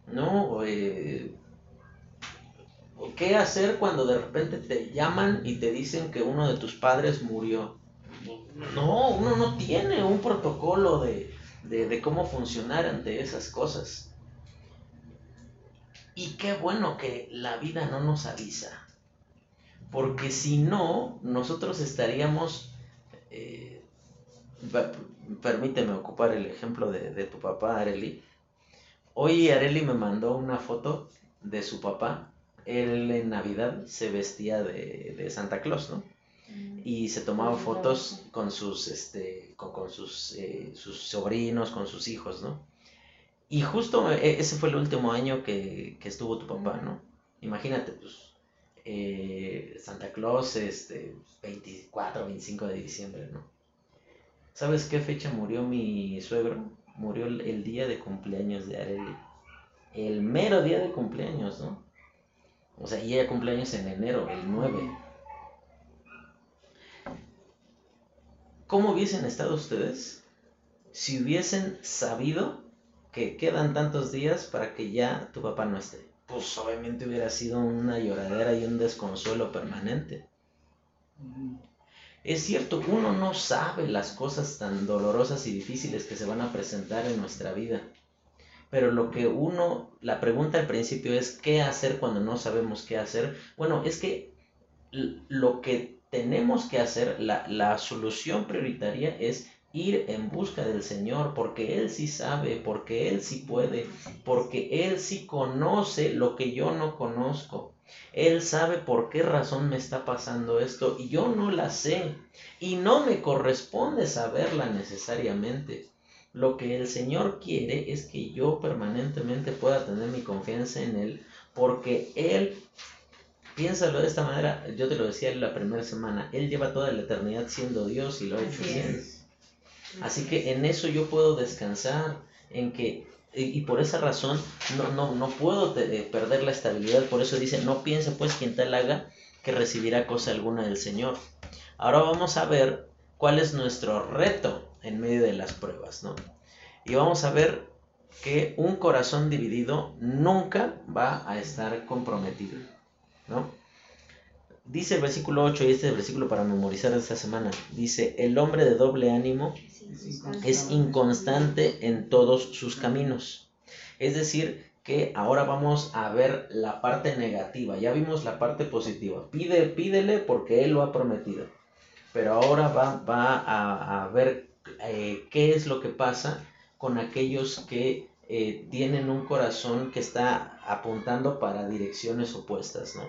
No, eh, ¿qué hacer cuando de repente te llaman y te dicen que uno de tus padres murió? No, uno no tiene un protocolo de, de cómo funcionar ante esas cosas. Y qué bueno que la vida no nos avisa porque si no, nosotros estaríamos, eh, permíteme ocupar el ejemplo de, tu papá, Areli. Hoy Areli me mandó una foto de su papá. Él en Navidad se vestía de, Santa Claus, ¿no? Mm. Y se tomaba fotos con sus, este, con, sus, eh, sus sobrinos, con sus hijos, ¿no? Y justo e, ese fue el último año que, que estuvo tu papá, ¿no? Imagínate, pues eh, Santa Claus, este, 24, 25 de diciembre, ¿no? ¿Sabes qué fecha murió mi suegro? Murió el, día de cumpleaños de Areli. El mero día de cumpleaños, ¿no? O sea, y ella cumpleaños en enero, el 9. ¿Cómo hubiesen estado ustedes si hubiesen sabido que quedan tantos días para que ya tu papá no esté? pues obviamente hubiera sido una lloradera y un desconsuelo permanente. Es cierto, uno no sabe las cosas tan dolorosas y difíciles que se van a presentar en nuestra vida. Pero lo que uno, la pregunta al principio es, ¿qué hacer cuando no sabemos qué hacer? Bueno, es que lo que tenemos que hacer, la, la solución prioritaria es ir en busca del Señor, porque Él sí sabe, porque Él sí puede, porque Él sí conoce lo que yo no conozco. Él sabe por qué razón me está pasando esto y yo no la sé y no me corresponde saberla necesariamente. Lo que el Señor quiere es que yo permanentemente pueda tener mi confianza en Él porque Él, piénsalo de esta manera, yo te lo decía en la primera semana, Él lleva toda la eternidad siendo Dios y lo ha hecho bien. Así que en eso yo puedo descansar, en que, y, por esa razón no, no, no puedo eh, perder la estabilidad, por eso dice, no piense pues quien tal haga que recibirá cosa alguna del Señor. Ahora vamos a ver cuál es nuestro reto en medio de las pruebas, ¿no? Y vamos a ver que un corazón dividido nunca va a estar comprometido, ¿no? Dice el versículo 8, y este es el versículo para memorizar esta semana. Dice, el hombre de doble ánimo es inconstante en todos sus caminos. Es decir, que ahora vamos a ver la parte negativa. Ya vimos la parte positiva. Pide, pídele porque Él lo ha prometido. Pero ahora va, va a, ver eh, qué es lo que pasa con aquellos que eh, tienen un corazón que está apuntando para direcciones opuestas, ¿no?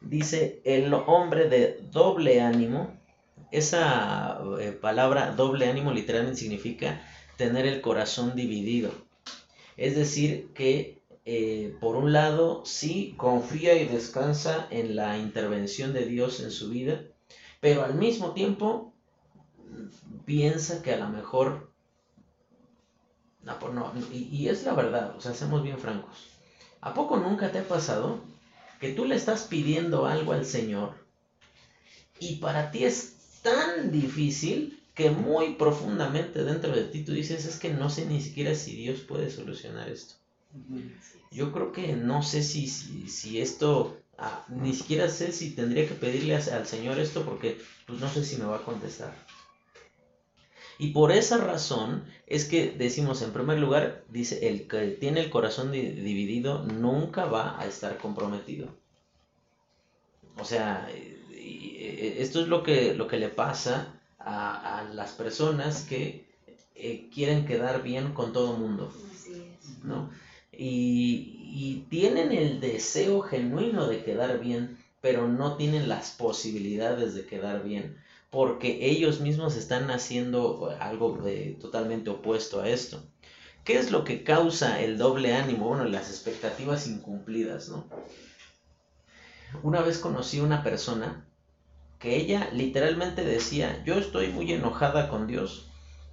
dice el hombre de doble ánimo. Esa eh, palabra doble ánimo literalmente significa tener el corazón dividido. Es decir, que por un lado sí confía y descansa en la intervención de Dios en su vida, pero al mismo tiempo piensa que a lo mejor... No, pues no, y, y es la verdad, o sea, seamos bien francos. ¿A poco nunca te ha pasado que tú le estás pidiendo algo al Señor y para ti es tan difícil que muy profundamente dentro de ti tú dices es que no sé ni siquiera si Dios puede solucionar esto. Yo creo que no sé si, si, esto, ah, ni siquiera sé si tendría que pedirle al Señor esto porque pues no sé si me va a contestar. Y por esa razón es que decimos, en primer lugar, dice, el que tiene el corazón dividido nunca va a estar comprometido. O sea, esto es lo que, lo que le pasa a, las personas que eh, quieren quedar bien con todo mundo. ¿no? Y, y tienen el deseo genuino de quedar bien, pero no tienen las posibilidades de quedar bien porque ellos mismos están haciendo algo totalmente opuesto a esto. ¿Qué es lo que causa el doble ánimo? Bueno, las expectativas incumplidas, ¿no? Una vez conocí una persona que ella literalmente decía, yo estoy muy enojada con Dios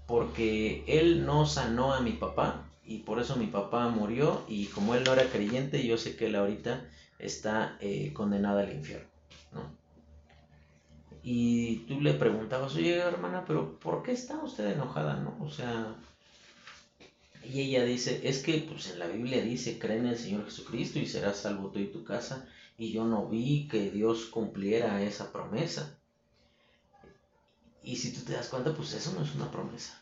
porque Él no sanó a mi papá y por eso mi papá murió y como Él no era creyente, yo sé que Él ahorita está eh, condenado al infierno, ¿no? Y tú le preguntabas, oye hermana, pero ¿por qué está usted enojada, no? O sea, y ella dice, es que pues en la Biblia dice, cree en el Señor Jesucristo y serás salvo tú y tu casa, y yo no vi que Dios cumpliera esa promesa. Y si tú te das cuenta, pues eso no es una promesa.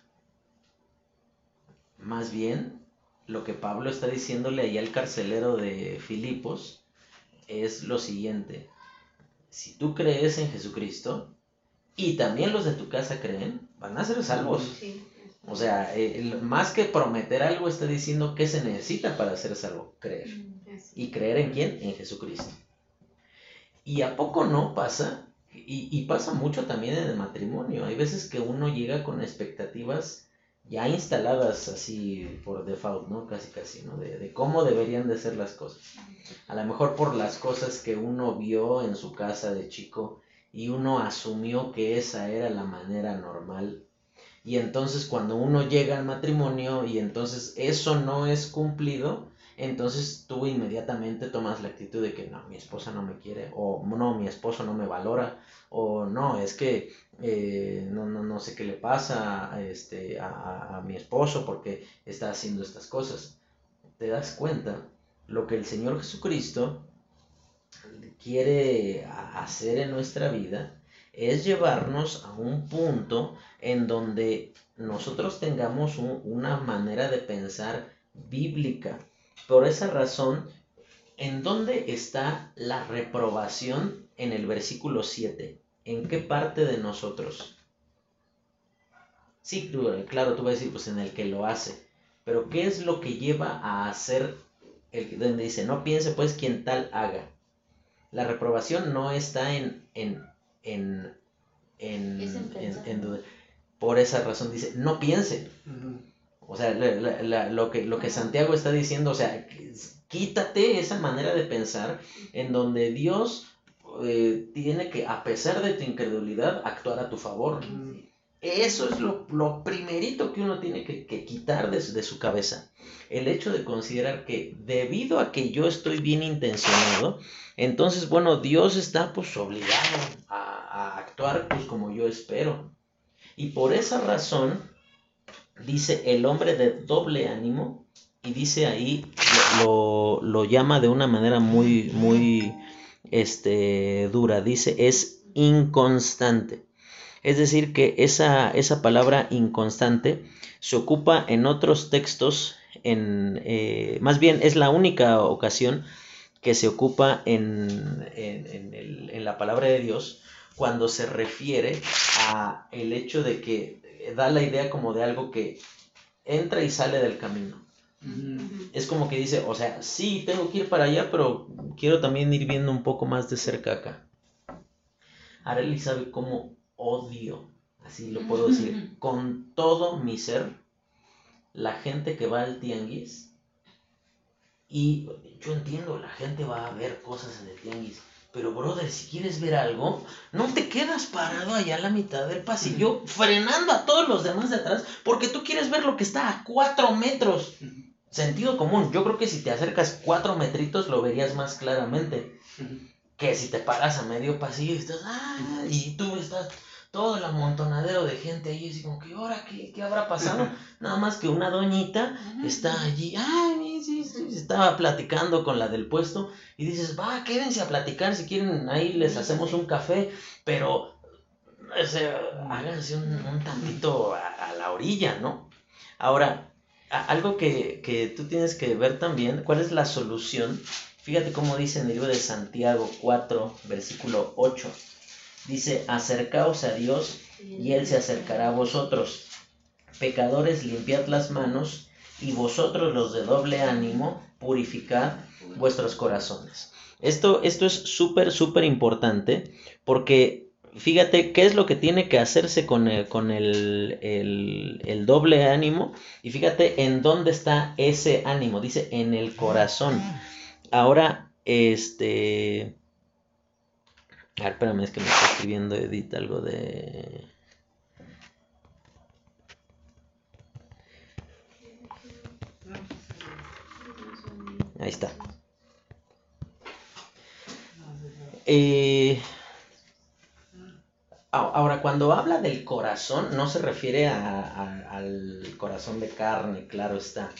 Más bien, lo que Pablo está diciéndole ahí al carcelero de Filipos es lo siguiente, si tú crees en Jesucristo y también los de tu casa creen, van a ser salvos. O sea, más que prometer algo, está diciendo que se necesita para ser salvo, creer. Mm, ¿Y creer en quién? En Jesucristo. ¿Y a poco no pasa? Y, y, pasa mucho también en el matrimonio. Hay veces que uno llega con expectativas ya instaladas así por default, ¿no? Casi casi, ¿no? De, de, cómo deberían de ser las cosas. A lo mejor por las cosas que uno vio en su casa de chico y uno asumió que esa era la manera normal. Y entonces cuando uno llega al matrimonio y entonces eso no es cumplido, entonces tú inmediatamente tomas la actitud de que no, mi esposa no me quiere, o no, mi esposo no me valora, o no, es que eh, no, no, no, sé qué le pasa este, a, a, mi esposo porque está haciendo estas cosas. Te das cuenta lo que el Señor Jesucristo quiere hacer en nuestra vida es llevarnos a un punto en donde nosotros tengamos una manera de pensar bíblica. Por esa razón, ¿en dónde está la reprobación en el versículo 7? ¿En qué parte de nosotros? Sí, claro, tú vas a decir, pues en el que lo hace. Pero ¿qué es lo que lleva a hacer el donde dice, no piense pues quien tal haga? La reprobación no está en, en, en, en, por esa razón dice, no piense. O sea, lo, que, lo que Santiago está diciendo, o sea, quítate esa manera de pensar en donde Dios eh, tiene que, a pesar de tu incredulidad, actuar a tu favor. Eso es lo, lo, primerito que uno tiene que, quitar de, de, su cabeza. El hecho de considerar que debido a que yo estoy bien intencionado, entonces, bueno, Dios está pues obligado a, actuar pues como yo espero. Y por esa razón, dice el hombre de doble ánimo, y dice ahí, lo, lo llama de una manera muy, muy este, dura, dice, es inconstante. Es decir, que esa, esa palabra inconstante se ocupa en otros textos, en, eh, más bien es la única ocasión que se ocupa en, en, la palabra de Dios cuando se refiere a el hecho de que da la idea como de algo que entra y sale del camino. Es como que dice, o sea, sí, tengo que ir para allá, pero quiero también ir viendo un poco más de cerca acá. Arely sabe cómo odio, así lo puedo decir, con todo mi ser, la gente que va al tianguis. Y yo entiendo, la gente va a ver cosas en el tianguis. Pero, brother, si quieres ver algo, no te quedas parado allá a la mitad del pasillo, frenando a todos los demás de atrás, porque tú quieres ver lo que está a cuatro metros. Sentido común. Yo creo que si te acercas cuatro metritos lo verías más claramente. Que si te paras a medio pasillo y estás, ah, y tú estás todo el amontonadero de gente ahí, así como que, ahora, ¿qué, ¿qué, habrá pasado? Nada más que una doñita está allí, ay, sí, sí, estaba platicando con la del puesto, y dices, va, quédense a platicar, si quieren, ahí les hacemos un café, pero, o sea, háganse un, tantito a, la orilla, ¿no? Ahora, algo que, que tú tienes que ver también, ¿cuál es la solución? Fíjate cómo dice en el libro de Santiago 4, versículo 8 Dice, acercaos a Dios y Él se acercará a vosotros. Pecadores, limpiad las manos y vosotros los de doble ánimo, purificad vuestros corazones. Esto, esto es súper, súper importante porque fíjate qué es lo que tiene que hacerse con, el, con el, el, doble ánimo y fíjate en dónde está ese ánimo, dice en el corazón. Ahora, este, a ver, espérame, es que me está escribiendo Edith algo de... Ahí está. Eh, ahora, cuando habla del corazón, no se refiere al corazón de carne, claro está,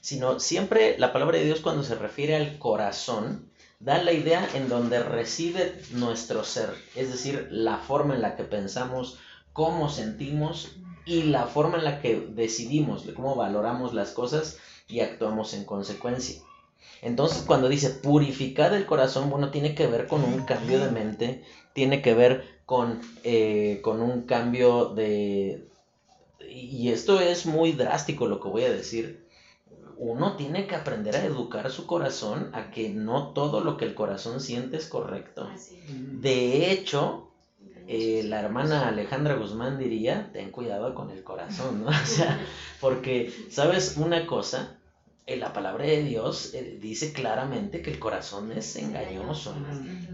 sino siempre la palabra de Dios cuando se refiere al corazón, da la idea en donde reside nuestro ser, es decir, la forma en la que pensamos, cómo sentimos y la forma en la que decidimos, cómo valoramos las cosas y actuamos en consecuencia. Entonces, cuando dice purificar el corazón, bueno, tiene que ver con un cambio de mente, tiene que ver con, eh, con un cambio de... Y esto es muy drástico lo que voy a decir, uno tiene que aprender a educar su corazón a que no todo lo que el corazón siente es correcto. De hecho, eh, la hermana Alejandra Guzmán diría, ten cuidado con el corazón, ¿no? O sea, porque, ¿sabes una cosa? En la palabra de Dios eh, dice claramente que el corazón es engañoso.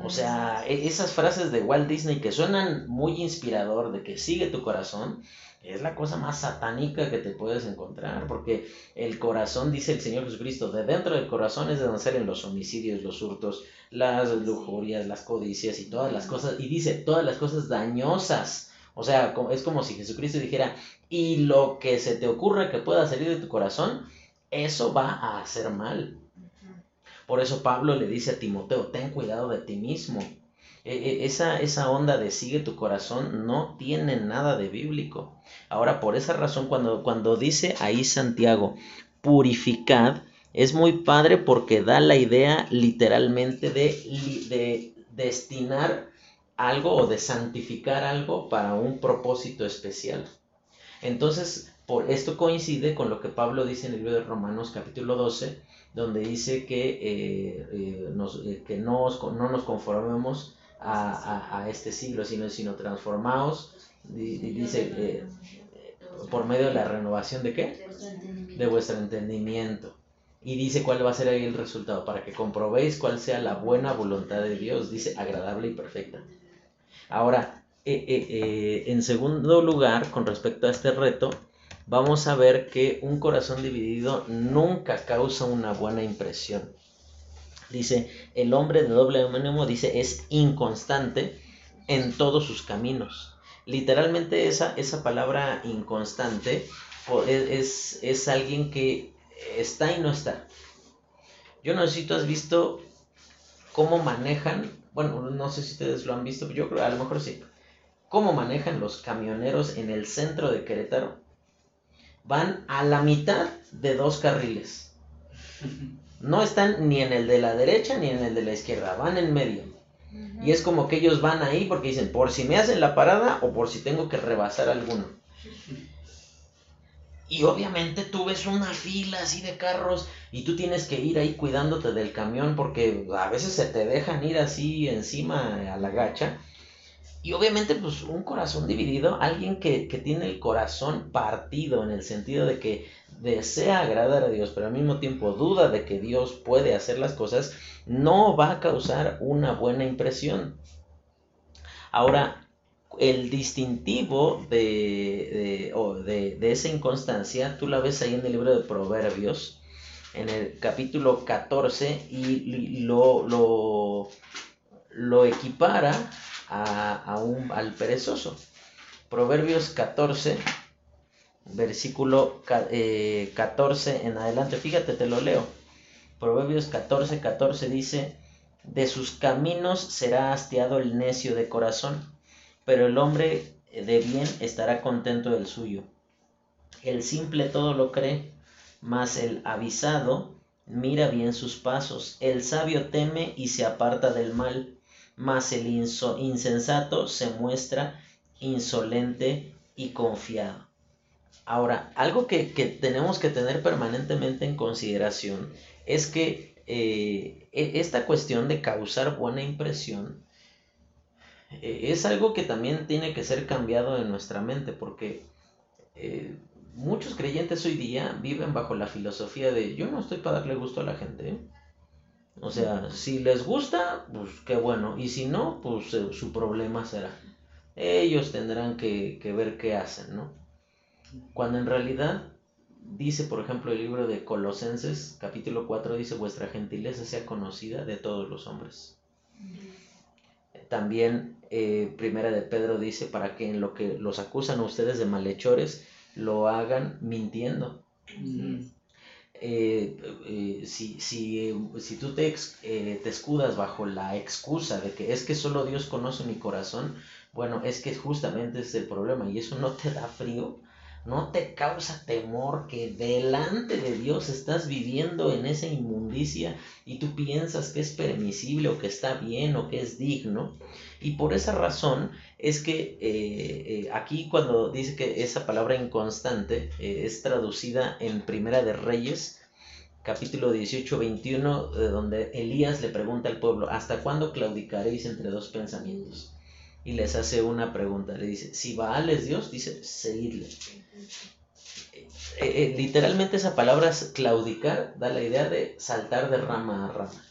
O sea, e, esas frases de Walt Disney que suenan muy inspirador de que sigue tu corazón, es la cosa más satánica que te puedes encontrar, porque el corazón, dice el Señor Jesucristo, de dentro del corazón es de donde salen los homicidios, los hurtos, las lujurias, las codicias y todas las cosas, y dice todas las cosas dañosas. O sea, es como si Jesucristo dijera, y lo que se te ocurra que pueda salir de tu corazón, eso va a hacer mal. Por eso Pablo le dice a Timoteo, ten cuidado de ti mismo. E, e, esa, esa onda de sigue tu corazón no tiene nada de bíblico. Ahora, por esa razón, cuando, cuando dice ahí Santiago, purificad, es muy padre porque da la idea literalmente de, de destinar algo o de santificar algo para un propósito especial. Entonces, por esto coincide con lo que Pablo dice en el libro de Romanos capítulo 12, donde dice que, eh, eh, eh, que no, nos conformemos a, este siglo, sino, sino transformaos, dice, por medio de la renovación de qué? De vuestro entendimiento. Y dice cuál va a ser ahí el resultado, para que comprobéis cuál sea la buena voluntad de Dios, dice agradable y perfecta. Ahora, en segundo lugar, con respecto a este reto, vamos a ver que un corazón dividido nunca causa una buena impresión. Dice, el hombre de doble ánimo, dice, es inconstante en todos sus caminos. Literalmente esa, esa palabra inconstante es, es alguien que está y no está. Yo no sé si tú has visto cómo manejan, bueno, no sé si ustedes lo han visto, yo creo, a lo mejor sí, cómo manejan los camioneros en el centro de Querétaro van a la mitad de dos carriles. No están ni en el de la derecha ni en el de la izquierda, van en medio. Y es como que ellos van ahí porque dicen, por si me hacen la parada o por si tengo que rebasar alguno. Y obviamente tú ves una fila así de carros y tú tienes que ir ahí cuidándote del camión porque a veces se te dejan ir así encima a la gacha y obviamente, pues un corazón dividido, alguien que, tiene el corazón partido en el sentido de que desea agradar a Dios, pero al mismo tiempo duda de que Dios puede hacer las cosas, no va a causar una buena impresión. Ahora, el distintivo de, de, de, esa inconstancia, tú la ves ahí en el libro de Proverbios, en el capítulo 14, y lo, lo, lo equipara a, un, al perezoso. Proverbios 14, versículo 14 eh, en adelante. Fíjate, te lo leo. Proverbios 14, 14 dice, de sus caminos será hastiado el necio de corazón, pero el hombre de bien estará contento del suyo. El simple todo lo cree, mas el avisado mira bien sus pasos. El sabio teme y se aparta del mal mas el insensato se muestra insolente y confiado. Ahora, algo que, tenemos que tener permanentemente en consideración es que eh, e, esta cuestión de causar buena impresión eh, es algo que también tiene que ser cambiado en nuestra mente porque eh, muchos creyentes hoy día viven bajo la filosofía de yo no estoy para darle gusto a la gente. O sea, si les gusta, pues qué bueno. Y si no, pues eh, su problema será. Ellos tendrán que, que, ver qué hacen, ¿no? Cuando en realidad dice, por ejemplo, el libro de Colosenses, capítulo 4, dice, vuestra gentileza sea conocida de todos los hombres. También eh, Primera de Pedro dice, para que en lo que los acusan a ustedes de malhechores, lo hagan mintiendo. Eh, eh, si, si, si, tú te, eh, te escudas bajo la excusa de que es que solo Dios conoce mi corazón, bueno, es que justamente es el problema y eso no te da frío, no te causa temor que delante de Dios estás viviendo en esa inmundicia y tú piensas que es permisible o que está bien o que es digno. Y por esa razón es que eh, eh, aquí cuando dice que esa palabra inconstante eh, es traducida en Primera de Reyes, capítulo 18, 21, donde Elías le pregunta al pueblo, ¿hasta cuándo claudicaréis entre dos pensamientos? Y les hace una pregunta, le dice, si Baal es Dios, dice, seguidle. literalmente esa palabra claudicar da la idea de saltar de rama a rama.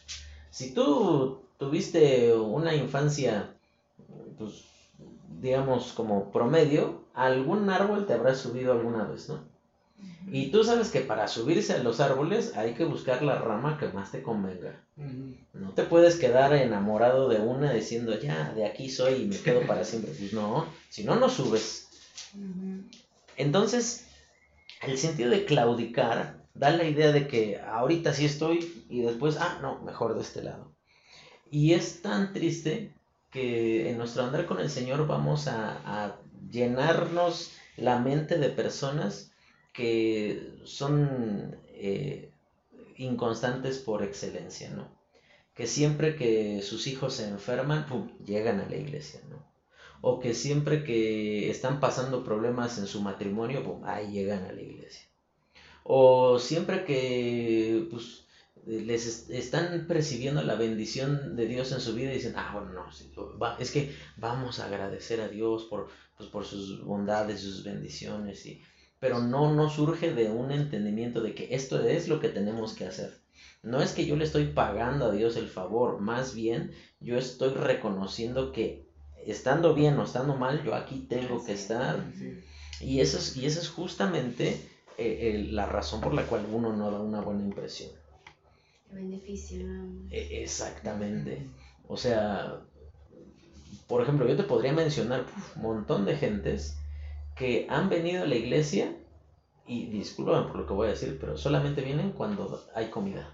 Si tú tuviste una infancia pues, digamos, como promedio, algún árbol te habrá subido alguna vez, ¿no? Y tú sabes que para subirse a los árboles hay que buscar la rama que más te convenga. No te puedes quedar enamorado de una diciendo, ya, de aquí soy y me quedo para siempre. Pues no, si no, no subes. Entonces, el sentido de claudicar da la idea de que ahorita sí estoy y después, ah, no, mejor de este lado. Y es tan triste que en nuestro andar con el Señor vamos a, llenarnos la mente de personas que son eh, inconstantes por excelencia, ¿no? Que siempre que sus hijos se enferman, llegan a la iglesia, ¿no? O que siempre que están pasando problemas en su matrimonio, ahí llegan a la iglesia. O siempre que pues, les están percibiendo la bendición de Dios en su vida y dicen, ah, bueno, no, es que vamos a agradecer a Dios por, pues, por sus bondades, sus bendiciones, y, pero no, no surge de un entendimiento de que esto es lo que tenemos que hacer. No es que yo le estoy pagando a Dios el favor, más bien yo estoy reconociendo que estando bien o estando mal, yo aquí tengo que estar. Y eso es, y eso es justamente eh, la razón por la cual uno no da una buena impresión. beneficio. E, exactamente. O sea, por ejemplo, yo te podría mencionar un montón de gentes que han venido a la iglesia y disculpen por lo que voy a decir, pero solamente vienen cuando hay comida.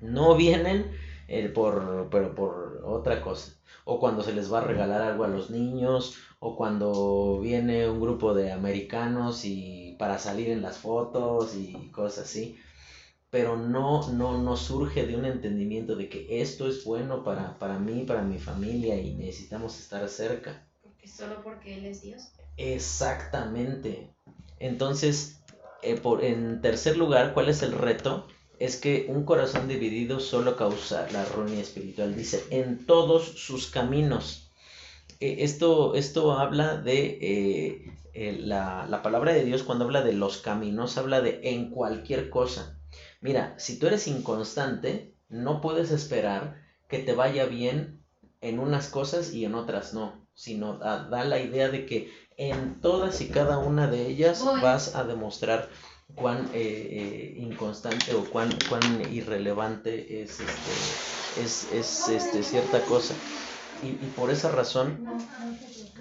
No vienen eh, por, pero por otra cosa. O cuando se les va a regalar algo a los niños, o cuando viene un grupo de americanos y para salir en las fotos y cosas así. Pero no, no, no surge de un entendimiento de que esto es bueno para, para mí, para mi familia y necesitamos estar cerca. Porque solo porque Él es Dios. Exactamente. Entonces, eh, por, en tercer lugar, ¿cuál es el reto? es que un corazón dividido solo causa la ruina espiritual. Dice, en todos sus caminos. E, esto, esto habla de eh, la, la, palabra de Dios cuando habla de los caminos, habla de en cualquier cosa. Mira, si tú eres inconstante, no puedes esperar que te vaya bien en unas cosas y en otras no, sino da, da la idea de que en todas y cada una de ellas vas a demostrar cuán eh, eh, inconstante o cuán, cuán irrelevante es, este, es, es este, cierta cosa. Y, y, por esa razón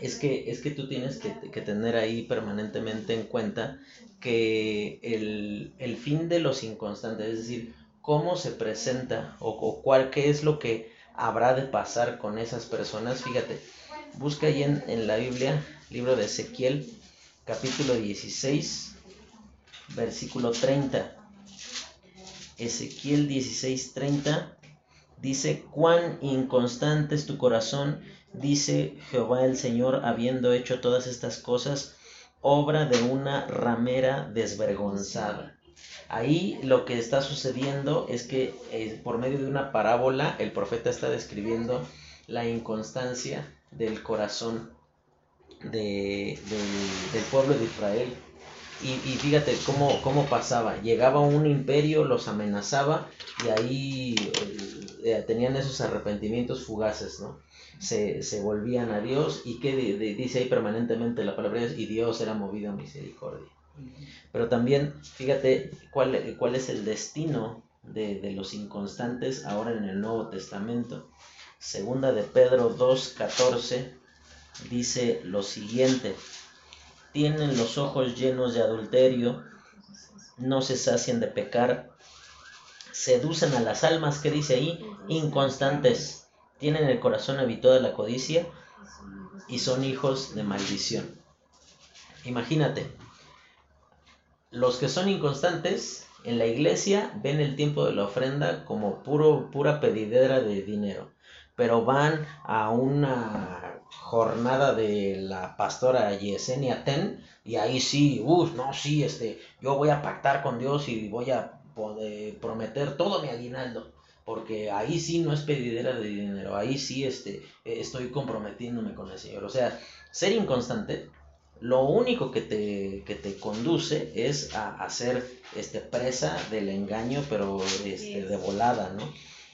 es que, es que tú tienes que, que tener ahí permanentemente en cuenta que el, el, fin de los inconstantes, es decir, cómo se presenta o, o, cuál, qué es lo que habrá de pasar con esas personas. Fíjate, busca ahí en, la Biblia, libro de Ezequiel, capítulo 16, versículo 30. Ezequiel 16:30 dice, cuán inconstante es tu corazón, dice Jehová el Señor, habiendo hecho todas estas cosas, obra de una ramera desvergonzada. Ahí lo que está sucediendo es que eh, por medio de una parábola el profeta está describiendo la inconstancia del corazón de, del pueblo de Israel y, fíjate cómo, cómo pasaba. Llegaba un imperio, los amenazaba y ahí eh, eh, tenían esos arrepentimientos fugaces, ¿no? Se, se volvían a Dios y que dice ahí permanentemente la palabra y Dios era movido a misericordia. Pero también, fíjate cuál, cuál es el destino de, de, los inconstantes ahora en el Nuevo Testamento. Segunda de Pedro 2.14 dice lo siguiente. Tienen los ojos llenos de adulterio, no se sacian de pecar, seducen a las almas, que dice ahí, inconstantes, tienen el corazón habituado a la codicia y son hijos de maldición. Imagínate, los que son inconstantes en la iglesia ven el tiempo de la ofrenda como puro, pura pedidera de dinero, pero van a una jornada de la pastora Yesenia Ten y ahí sí, uff, no, sí, este, yo voy a pactar con Dios y voy a poder prometer todo mi aguinaldo, porque ahí sí no es pedidera de dinero, ahí sí este, estoy comprometiéndome con el Señor. O sea, ser inconstante, lo único que te, que te conduce es a, ser este, presa del engaño, pero este, de volada, ¿no?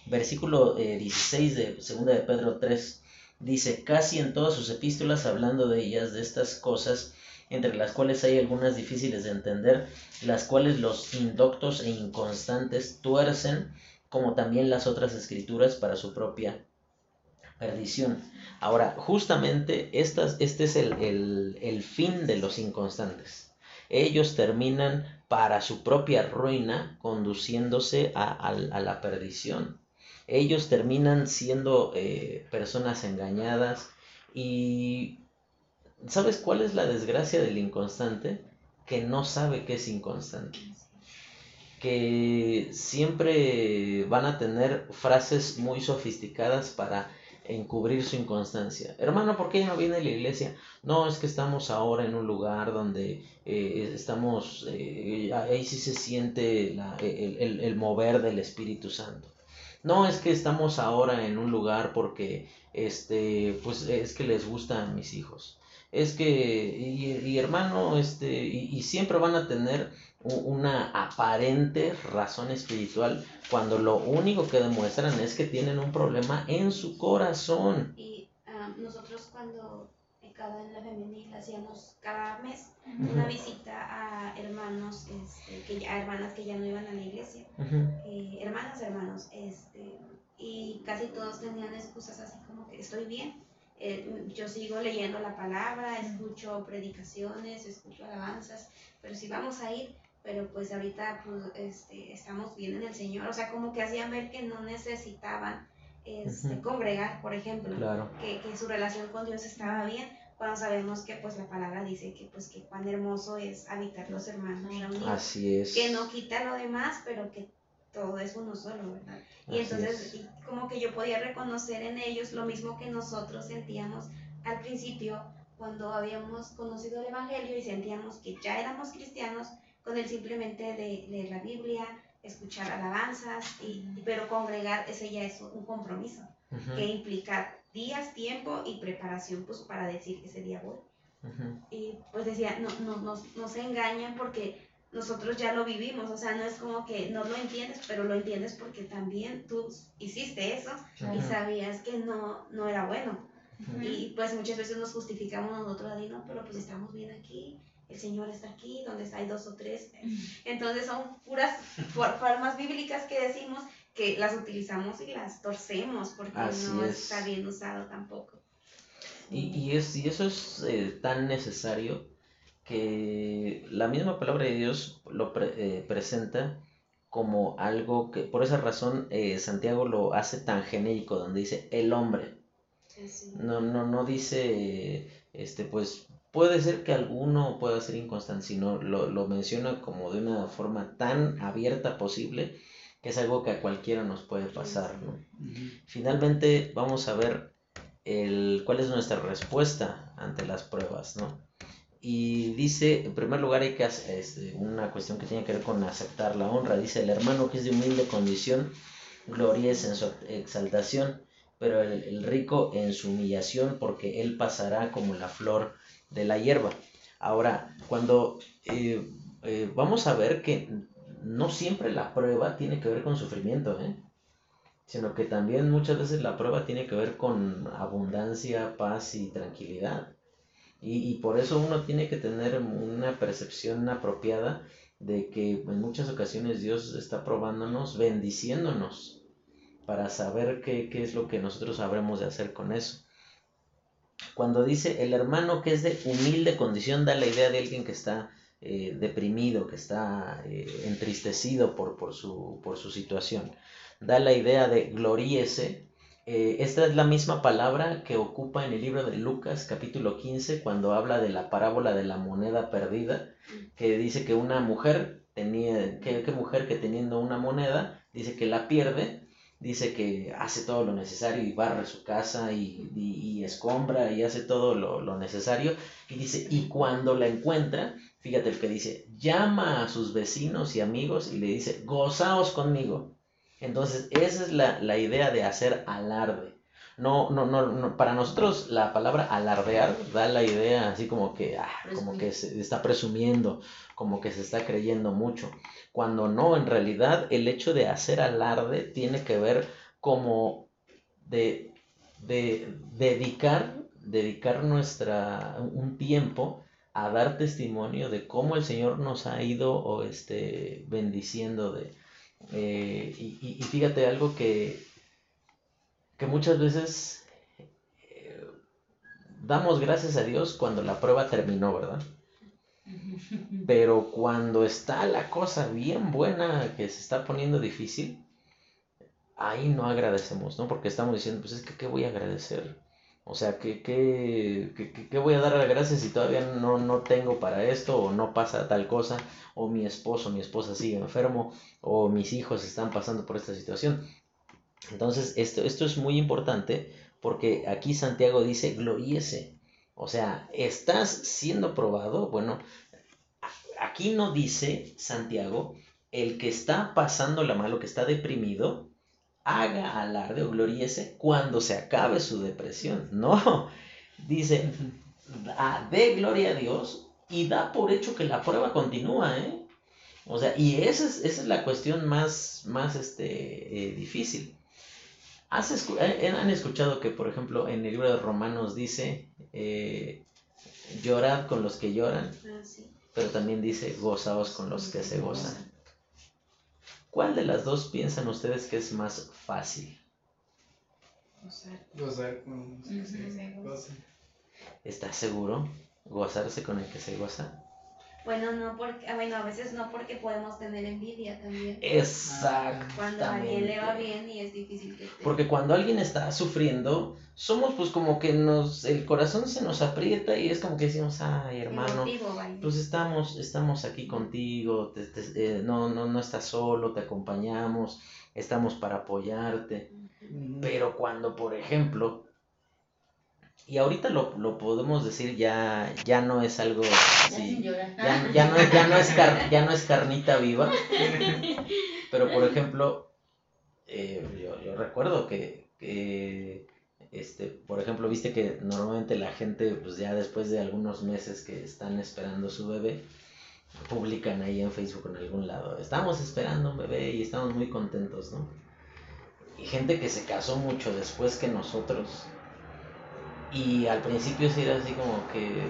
Versículo 16 eh, de 2 de Pedro 3 dice casi en todas sus epístolas hablando de ellas, de estas cosas, entre las cuales hay algunas difíciles de entender, las cuales los indoctos e inconstantes tuercen, como también las otras escrituras para su propia perdición. Ahora, justamente estas, este es el, el, el fin de los inconstantes. ellos terminan para su propia ruina conduciéndose a, la perdición. Ellos terminan siendo eh, personas engañadas y ¿sabes cuál es la desgracia del inconstante? Que no sabe que es inconstante que siempre van a tener frases muy sofisticadas para encubrir su inconstancia. Hermano, ¿por qué no viene a la iglesia? No, es que estamos ahora en un lugar donde eh, estamos, eh, ahí sí se siente el, el, mover del Espíritu Santo. No, es que estamos ahora en un lugar porque, este, pues es que les gustan mis hijos. Es que, y, hermano, este, y siempre van a tener una aparente razón espiritual cuando lo único que demuestran es que tienen un problema en su corazón. Y ah, nosotros cuando cada en la femenil hacíamos cada mes una visita a hermanos, este, que ya, hermanas que ya no iban a la iglesia, eh, hermanas, hermanos, este, y casi todos tenían excusas así como que estoy bien, eh, yo sigo leyendo la palabra, escucho predicaciones, escucho alabanzas, pero si vamos a ir, pero pues ahorita pues, este, estamos bien en el Señor, o sea, como que hacían ver que no necesitaban este, congregar, por ejemplo, que, que, su relación con Dios estaba bien, cuando sabemos que pues la palabra dice que pues que cuán hermoso es habitar los hermanos reunidos, Así es. que no quita lo demás, pero que todo es uno solo, ¿verdad? Y entonces como que yo podía reconocer en ellos lo mismo que nosotros sentíamos al principio cuando habíamos conocido el Evangelio y sentíamos que ya éramos cristianos, con el simplemente de leer la Biblia, escuchar alabanzas, y, pero congregar, ese ya es un compromiso que implica días, tiempo y preparación pues, para decir ese día voy. Y pues decía, no, no, no, no se engañen porque nosotros ya lo vivimos, o sea, no es como que no lo entiendes, pero lo entiendes porque también tú hiciste eso y sabías que no, no era bueno. Y pues muchas veces nos justificamos nosotros, no, pero pues estamos bien aquí, el Señor está aquí, donde hay dos o tres. Entonces son puras formas bíblicas que decimos que las utilizamos y las torcemos porque no está bien usado tampoco. Y, y, es, y eso es eh, tan necesario que la misma palabra de Dios lo eh, presenta como algo que, por esa razón, eh, Santiago lo hace tan genérico, donde dice el hombre. No, no, no dice, este, pues, Puede ser que alguno pueda ser inconstante, sino lo, lo menciona como de una forma tan abierta posible es algo que a cualquiera nos puede pasar. ¿no? Finalmente vamos a ver el, cuál es nuestra respuesta ante las pruebas. ¿no? Y dice, en primer lugar, hay que hacer este, una cuestión que tiene que ver con aceptar la honra. Dice, el hermano que es de humilde condición, gloria es en su exaltación, pero el, el, rico en su humillación, porque él pasará como la flor de la hierba. Ahora, cuando eh, eh, vamos a ver que no siempre la prueba tiene que ver con sufrimiento, ¿eh? sino que también muchas veces la prueba tiene que ver con abundancia, paz y tranquilidad. Y, y, por eso uno tiene que tener una percepción apropiada de que en muchas ocasiones Dios está probándonos, bendiciéndonos, para saber qué, qué es lo que nosotros sabremos de hacer con eso. Cuando dice el hermano que es de humilde condición, da la idea de alguien que está eh, deprimido, que está eh, entristecido por, por, su, por su situación. Da la idea de gloríese. Eh, esta es la misma palabra que ocupa en el libro de Lucas capítulo 15 cuando habla de la parábola de la moneda perdida, que dice que una mujer tenía, que, mujer que teniendo una moneda, dice que la pierde dice que hace todo lo necesario y barre su casa y, y, escombra y hace todo lo, lo, necesario. Y dice, y cuando la encuentra, fíjate el que dice, llama a sus vecinos y amigos y le dice, gozaos conmigo. Entonces, esa es la, la idea de hacer alarde. No, no, no, no, para nosotros la palabra alardear da la idea así como que, ah, como que se está presumiendo, como que se está creyendo mucho, cuando no, en realidad el hecho de hacer alarde tiene que ver como de, de dedicar, dedicar nuestra, un tiempo a dar testimonio de cómo el Señor nos ha ido o este, bendiciendo de, eh, y, y, fíjate algo que que muchas veces eh, damos gracias a Dios cuando la prueba terminó, ¿verdad? Pero cuando está la cosa bien buena, que se está poniendo difícil, ahí no agradecemos, ¿no? Porque estamos diciendo, pues es que, ¿qué voy a agradecer? O sea, ¿qué, qué, qué, voy a dar las gracias si todavía no, no tengo para esto o no pasa tal cosa? O mi esposo, mi esposa sigue enfermo o mis hijos están pasando por esta situación. Entonces, esto, esto es muy importante porque aquí Santiago dice, gloríese. O sea, estás siendo probado. Bueno, aquí no dice Santiago, el que está pasando la malo, que está deprimido, haga alarde o gloríese cuando se acabe su depresión. No, dice, dé gloria a Dios y da por hecho que la prueba continúa, ¿eh? O sea, y esa es, esa es la cuestión más, más este, eh, difícil. Eh, ¿Han escuchado que, por ejemplo, en el libro de Romanos dice, eh, llorad con los que lloran, ah, pero también dice, gozaos con los que se gozan? ¿Cuál de las dos piensan ustedes que es más fácil? Gozar. con los que se. ¿Estás seguro? ¿Gozarse con el que se goza? Bueno, no porque, ah, bueno, a veces no porque podemos tener envidia también. Exacto. Cuando a alguien le va bien y es difícil que Porque cuando alguien está sufriendo, somos pues como que nos, el corazón se nos aprieta y es como que decimos, ay hermano, pues estamos, estamos aquí contigo, eh, no, no, no estás solo, te acompañamos, estamos para apoyarte. Pero cuando, por ejemplo, y ahorita lo, lo, podemos decir ya ya no es algo así, ya, ya, no, ya, no es ya no es carnita viva. Pero por ejemplo eh, yo, yo, recuerdo que, que, este por ejemplo viste que normalmente la gente pues ya después de algunos meses que están esperando su bebé publican ahí en Facebook en algún lado estamos esperando un bebé y estamos muy contentos no y gente que se casó mucho después que nosotros y al principio sí era así como que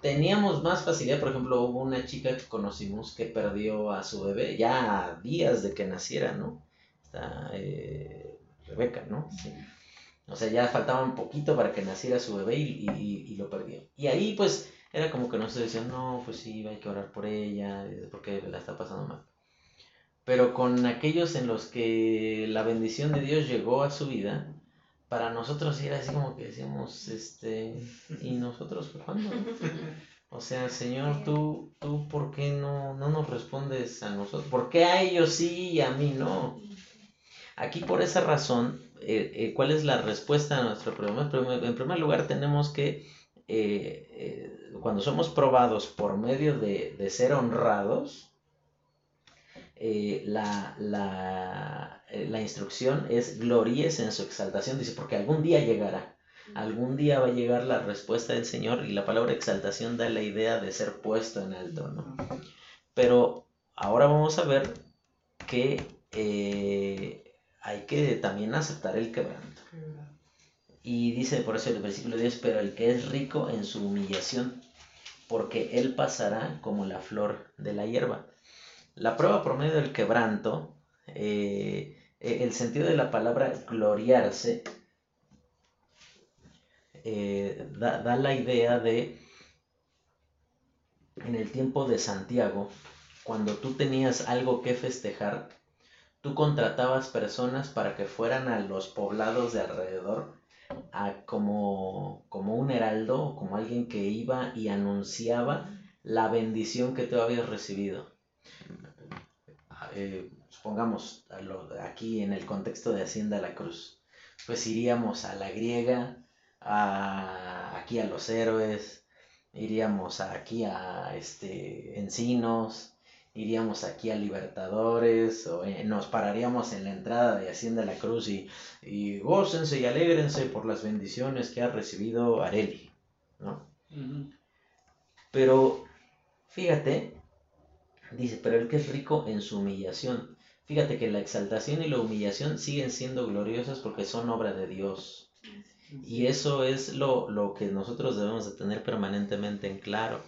teníamos más facilidad, por ejemplo, hubo una chica que conocimos que perdió a su bebé ya a días de que naciera, ¿no? Está eh, Rebeca, ¿no? Sí. O sea, ya faltaba un poquito para que naciera su bebé y, y, lo perdió. Y ahí pues era como que nosotros decían, no, pues sí, hay que orar por ella, porque la está pasando mal. Pero con aquellos en los que la bendición de Dios llegó a su vida, para nosotros era así como que decíamos, este, ¿y nosotros cuándo? O sea, Señor, tú, tú, ¿por qué no, no nos respondes a nosotros? ¿Por qué a ellos sí y a mí no? Aquí por esa razón, eh, eh, ¿cuál es la respuesta a nuestro problema? En primer lugar, tenemos que, eh, cuando somos probados por medio de, de ser honrados, la, la, eh, la instrucción es gloríes en su exaltación, dice, porque algún día llegará. Algún día va a llegar la respuesta del Señor y la palabra exaltación da la idea de ser puesto en alto, ¿no? Pero ahora vamos a ver que eh, hay que también aceptar el quebranto. Y dice por eso el versículo 10, pero el que es rico en su humillación, porque él pasará como la flor de la hierba. La prueba por medio del quebranto eh, eh, el sentido de la palabra gloriarse eh, da, la idea de, en el tiempo de Santiago, cuando tú tenías algo que festejar, tú contratabas personas para que fueran a los poblados de alrededor a como, como un heraldo, como alguien que iba y anunciaba la bendición que tú habías recibido. Eh, pongamos aquí en el contexto de Hacienda La Cruz, pues iríamos a la griega, aquí a los héroes, iríamos aquí a este, Encinos, iríamos aquí a Libertadores, o eh, nos pararíamos en la entrada de Hacienda La Cruz y, y gócense y alégrense por las bendiciones que ha recibido Areli, ¿no? Pero, fíjate, dice, pero el que es rico en su humillación, Fíjate que la exaltación y la humillación siguen siendo gloriosas porque son obra de Dios. Y eso es lo, que nosotros debemos de tener permanentemente en claro.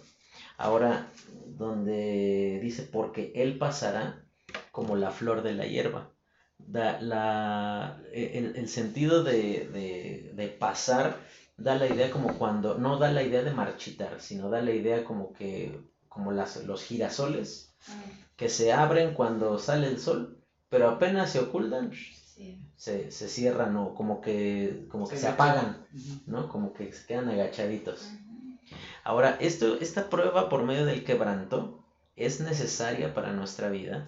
Ahora, donde dice, porque Él pasará como la flor de la hierba. Da, la, el, sentido de, de, pasar da la idea como cuando, no da la idea de marchitar, sino da la idea como que, como las, los girasoles, ah. que se abren cuando sale el sol, pero apenas se ocultan, se, se, cierran o como que, como que se, apagan, ¿no? Como que se quedan agachaditos. Ahora, esto, esta prueba por medio del quebranto es necesaria para nuestra vida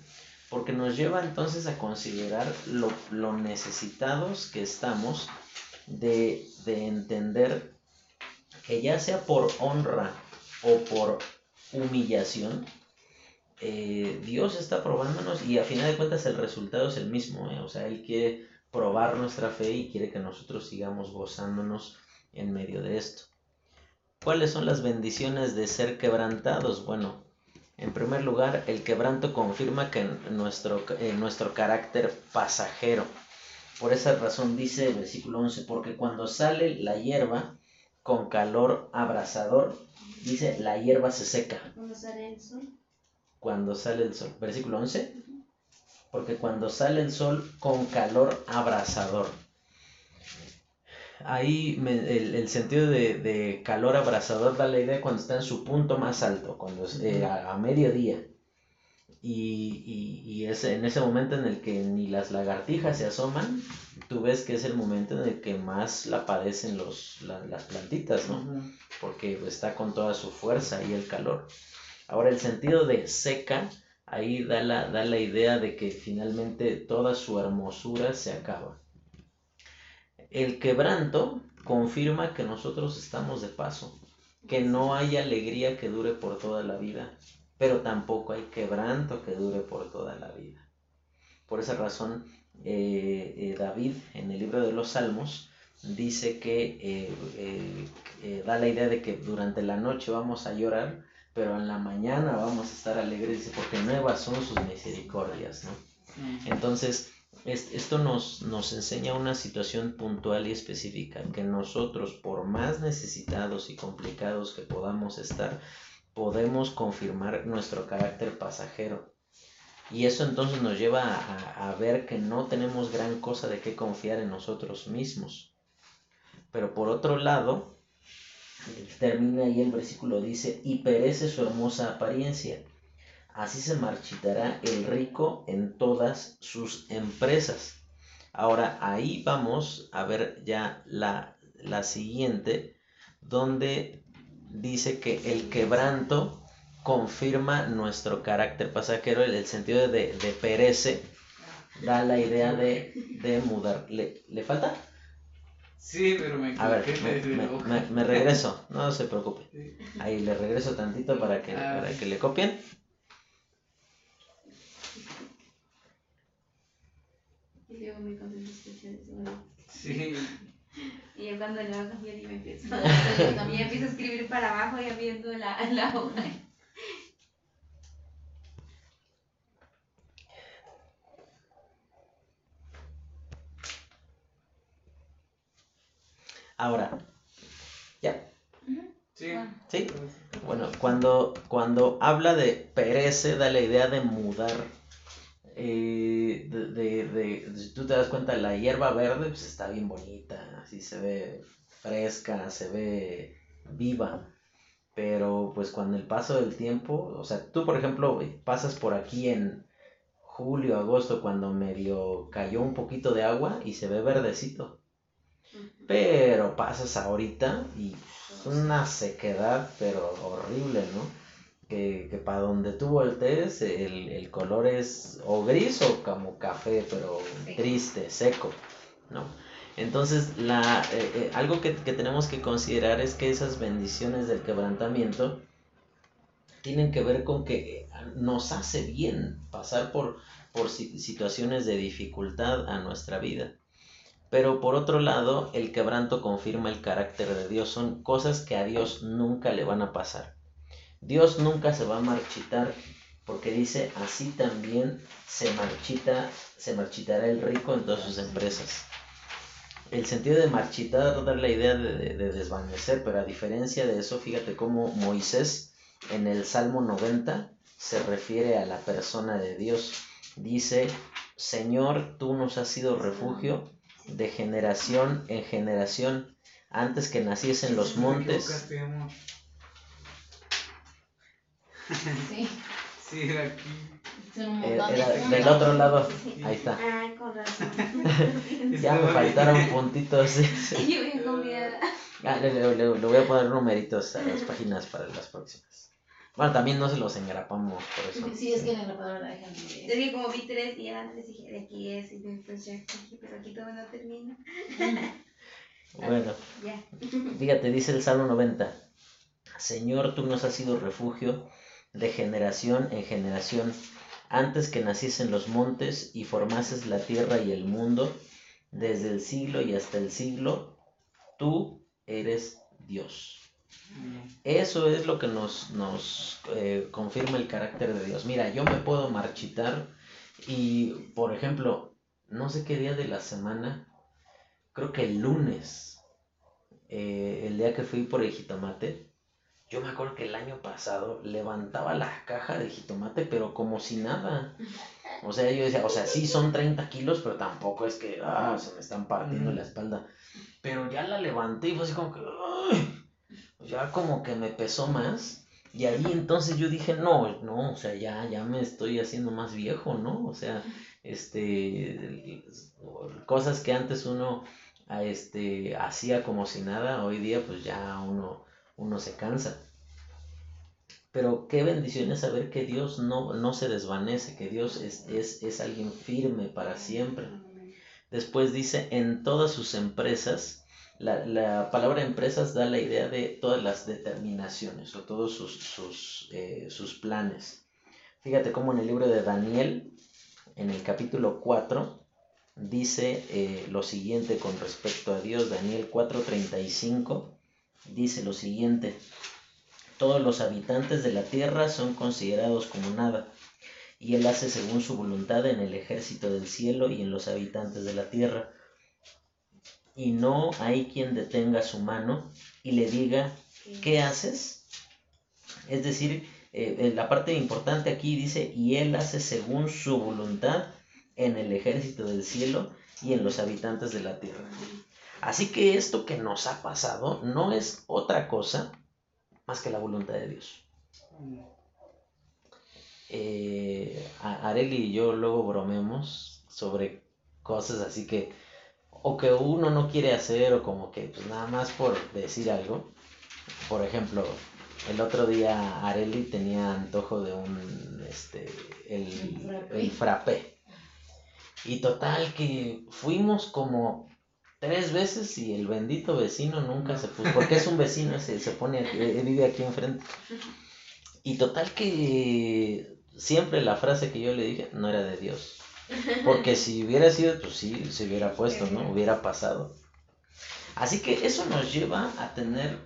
porque nos lleva entonces a considerar lo, lo necesitados que estamos de, entender que ya sea por honra o por humillación, eh, Dios está probándonos y a final de cuentas el resultado es el mismo. ¿eh? O sea, Él quiere probar nuestra fe y quiere que nosotros sigamos gozándonos en medio de esto. ¿Cuáles son las bendiciones de ser quebrantados? Bueno, en primer lugar, el quebranto confirma que nuestro, nuestro carácter pasajero. Por esa razón dice el versículo 11, porque cuando sale la hierba con calor abrasador, dice, la hierba se seca. ¿Cuándo sale el sol? Cuando sale el sol. Versículo 11. Porque cuando sale el sol con calor abrasador ahí el, sentido de, calor abrasador da la idea cuando está en su punto más alto, cuando es eh, a, mediodía. Y, y, es en ese momento en el que ni las lagartijas se asoman, tú ves que es el momento en el que más la padecen los, las plantitas, ¿no? Porque está con toda su fuerza y el calor. Ahora el sentido de seca, ahí da la, da la idea de que finalmente toda su hermosura se acaba. El quebranto confirma que nosotros estamos de paso, que no hay alegría que dure por toda la vida, pero tampoco hay quebranto que dure por toda la vida. Por esa razón, eh, eh, David en el libro de los Salmos dice que eh, da la idea de que durante la noche vamos a llorar, pero en la mañana vamos a estar alegres, porque nuevas son sus misericordias, ¿no? Entonces, esto nos, nos enseña una situación puntual y específica, que nosotros, por más necesitados y complicados que podamos estar, podemos confirmar nuestro carácter pasajero. Y eso entonces nos lleva a, a, ver que no tenemos gran cosa de qué confiar en nosotros mismos. Pero por otro lado, termina ahí el versículo, dice, y perece su hermosa apariencia así se marchitará el rico en todas sus empresas. Ahora ahí vamos a ver ya la, siguiente, donde dice que el quebranto confirma nuestro carácter pasajero, el, el sentido de, de, perece, da la idea de, mudar. ¿Le, falta? Sí, pero me A ver, me, regreso, no se preocupe. Ahí le regreso tantito para que, para que le copien. Muy contento Sí. Y yo cuando le a cambiar y me empiezo, y empiezo a escribir para abajo ya viendo la, la hoja. Ahora, ¿ya? Sí. ¿Sí? Bueno, cuando, cuando habla de perece, da la idea de mudar eh, de, de, si tú te das cuenta, la hierba verde pues está bien bonita, así se ve fresca, se ve viva. Pero pues cuando el paso del tiempo, o sea, tú por ejemplo pasas por aquí en julio, agosto, cuando medio cayó un poquito de agua y se ve verdecito. Pero pasas ahorita y es una sequedad, pero horrible, ¿no? Que, para donde tú voltees el, el, color es o gris o como café, pero triste, seco, ¿no? Entonces, la, eh, eh, algo que, que, tenemos que considerar es que esas bendiciones del quebrantamiento tienen que ver con que nos hace bien pasar por, por situaciones de dificultad a nuestra vida. Pero por otro lado, el quebranto confirma el carácter de Dios. Son cosas que a Dios nunca le van a pasar. Dios nunca se va a marchitar, porque dice, así también se marchita, se marchitará el rico en todas sus empresas. El sentido de marchitar da la idea de, desvanecer, pero a diferencia de eso, fíjate cómo Moisés en el Salmo 90 se refiere a la persona de Dios. Dice, Señor, tú nos has sido refugio de generación en generación antes que naciesen los montes. Sí. Sí, era aquí. Eh, era, del otro lado. Ahí está. Ah, con razón. ya me faltaron puntitos. Yo bien confiada. Ah, le, le, le, voy a poner numeritos a las páginas para las próximas. Bueno, también no se los engrapamos por eso. Sí, es que en el engrapador la dejan. Es que como vi tres y antes dije, de aquí es, y después ya pero aquí todavía no termina. bueno, ya. fíjate, dice el Salmo 90. Señor, tú nos has sido refugio de generación en generación, antes que naciesen los montes y formases la tierra y el mundo, desde el siglo y hasta el siglo, tú eres Dios. Eso es lo que nos, nos eh, confirma el carácter de Dios. Mira, yo me puedo marchitar y, por ejemplo, no sé qué día de la semana, creo que el lunes, eh, el día que fui por el jitomate, yo me acuerdo que el año pasado levantaba la caja de jitomate, pero como si nada. O sea, yo decía, o sea, sí son 30 kilos, pero tampoco es que, ah, se me están partiendo la espalda. Pero ya la levanté y fue así como que, ay, ya como que me pesó más. Y ahí entonces yo dije, no, no, o sea, ya, ya me estoy haciendo más viejo, ¿no? O sea, este, cosas que antes uno, este, hacía como si nada, hoy día pues ya uno uno se cansa. Pero qué bendición es saber que Dios no, no se desvanece, que Dios es, es, es alguien firme para siempre. Después dice, en todas sus empresas, la, la, palabra empresas da la idea de todas las determinaciones o todos sus, sus, eh, sus planes. Fíjate cómo en el libro de Daniel, en el capítulo 4, dice eh, lo siguiente con respecto a Dios, Daniel 4:35 dice lo siguiente, todos los habitantes de la tierra son considerados como nada, y él hace según su voluntad en el ejército del cielo y en los habitantes de la tierra. Y no hay quien detenga su mano y le diga, ¿qué haces? Es decir, eh, la parte importante aquí dice, y él hace según su voluntad en el ejército del cielo y en los habitantes de la tierra. Así que esto que nos ha pasado no es otra cosa más que la voluntad de Dios. Eh, Areli y yo luego bromeamos sobre cosas así que o que uno no quiere hacer o como que pues nada más por decir algo. Por ejemplo, el otro día Areli tenía antojo de un este el, el frappé. Y total que fuimos como tres veces y el bendito vecino nunca se puso, porque es un vecino, se, se pone, aquí, eh, vive aquí enfrente. Y total que siempre la frase que yo le dije no era de Dios. Porque si hubiera sido, pues sí, se hubiera puesto, ¿no? Hubiera pasado. Así que eso nos lleva a tener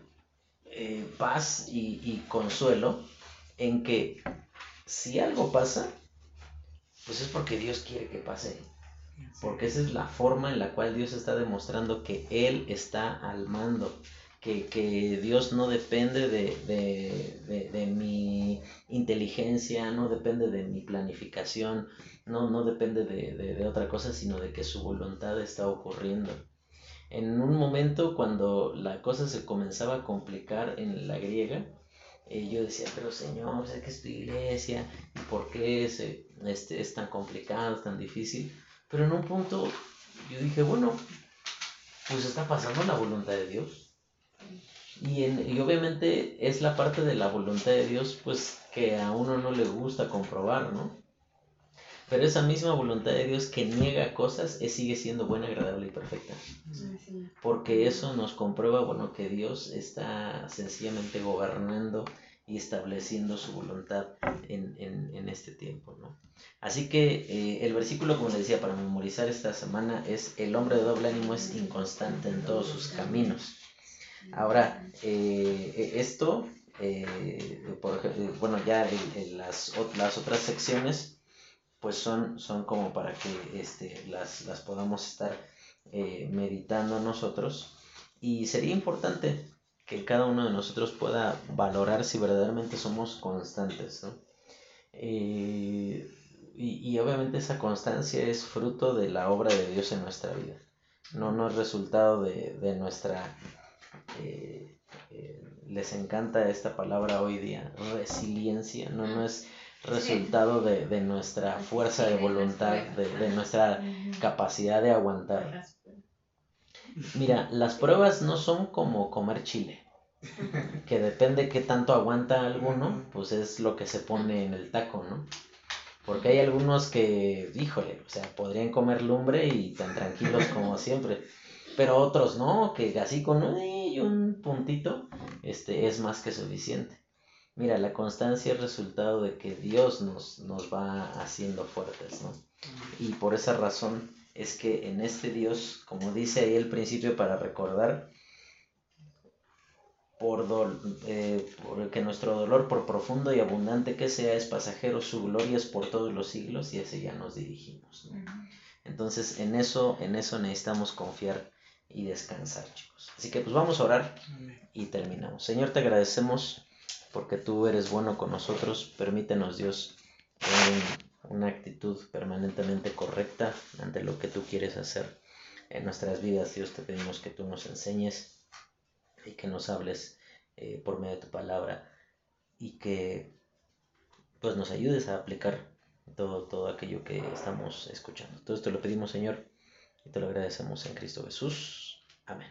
eh, paz y, y consuelo en que si algo pasa, pues es porque Dios quiere que pase. Porque esa es la forma en la cual Dios está demostrando que Él está al mando. Que, Dios no depende de, mi inteligencia, no depende de mi planificación, no, no depende de, otra cosa, sino de que su voluntad está ocurriendo. En un momento cuando la cosa se comenzaba a complicar en la griega, eh, yo decía, pero Señor, sé que es tu iglesia, ¿por qué es, este, es tan complicado, tan difícil? Pero en un punto yo dije, bueno, pues está pasando la voluntad de Dios. Y, en, y obviamente es la parte de la voluntad de Dios pues que a uno no le gusta comprobar, ¿no? Pero esa misma voluntad de Dios que niega cosas es, sigue siendo buena, agradable y perfecta. Porque eso nos comprueba, bueno, que Dios está sencillamente gobernando y estableciendo su voluntad en, en, en este tiempo, ¿no? Así que eh, el versículo, como les decía, para memorizar esta semana es, el hombre de doble ánimo es inconstante en todos sus caminos. Ahora, eh, e, esto, eh, por bueno, ya en, las, las otras secciones, pues son, son como para que este, las, las podamos estar meditando nosotros. Y sería importante que cada uno de nosotros pueda valorar si verdaderamente somos constantes. ¿no? Eh, y, obviamente esa constancia es fruto de la obra de Dios en nuestra vida. No, no es resultado de, nuestra eh, eh, les encanta esta palabra hoy día, resiliencia, no, no es resultado de, de nuestra fuerza de voluntad, de, de nuestra capacidad de aguantar. Mira, las pruebas no son como comer chile, que depende qué tanto aguanta alguno, pues es lo que se pone en el taco, ¿no? Porque hay algunos que, híjole, o sea, podrían comer lumbre y tan tranquilos como siempre. Pero otros no, que así con un puntito este, es más que suficiente. Mira, la constancia es resultado de que Dios nos, nos va haciendo fuertes, ¿no? Y por esa razón es que en este Dios, como dice ahí el principio para recordar, por, eh, que nuestro dolor, por profundo y abundante que sea, es pasajero, su gloria es por todos los siglos y ese ya nos dirigimos. Entonces, en eso, en eso necesitamos confiar y descansar, chicos. Así que pues vamos a orar y terminamos. Señor, te agradecemos porque tú eres bueno con nosotros. Permítenos, Dios, una actitud permanentemente correcta ante lo que tú quieres hacer en nuestras vidas. Dios, te pedimos que tú nos enseñes y que nos hables eh, por medio de tu palabra y que pues nos ayudes a aplicar todo, todo aquello que estamos escuchando. Todo esto lo pedimos, Señor, y te lo agradecemos en Cristo Jesús. Amén.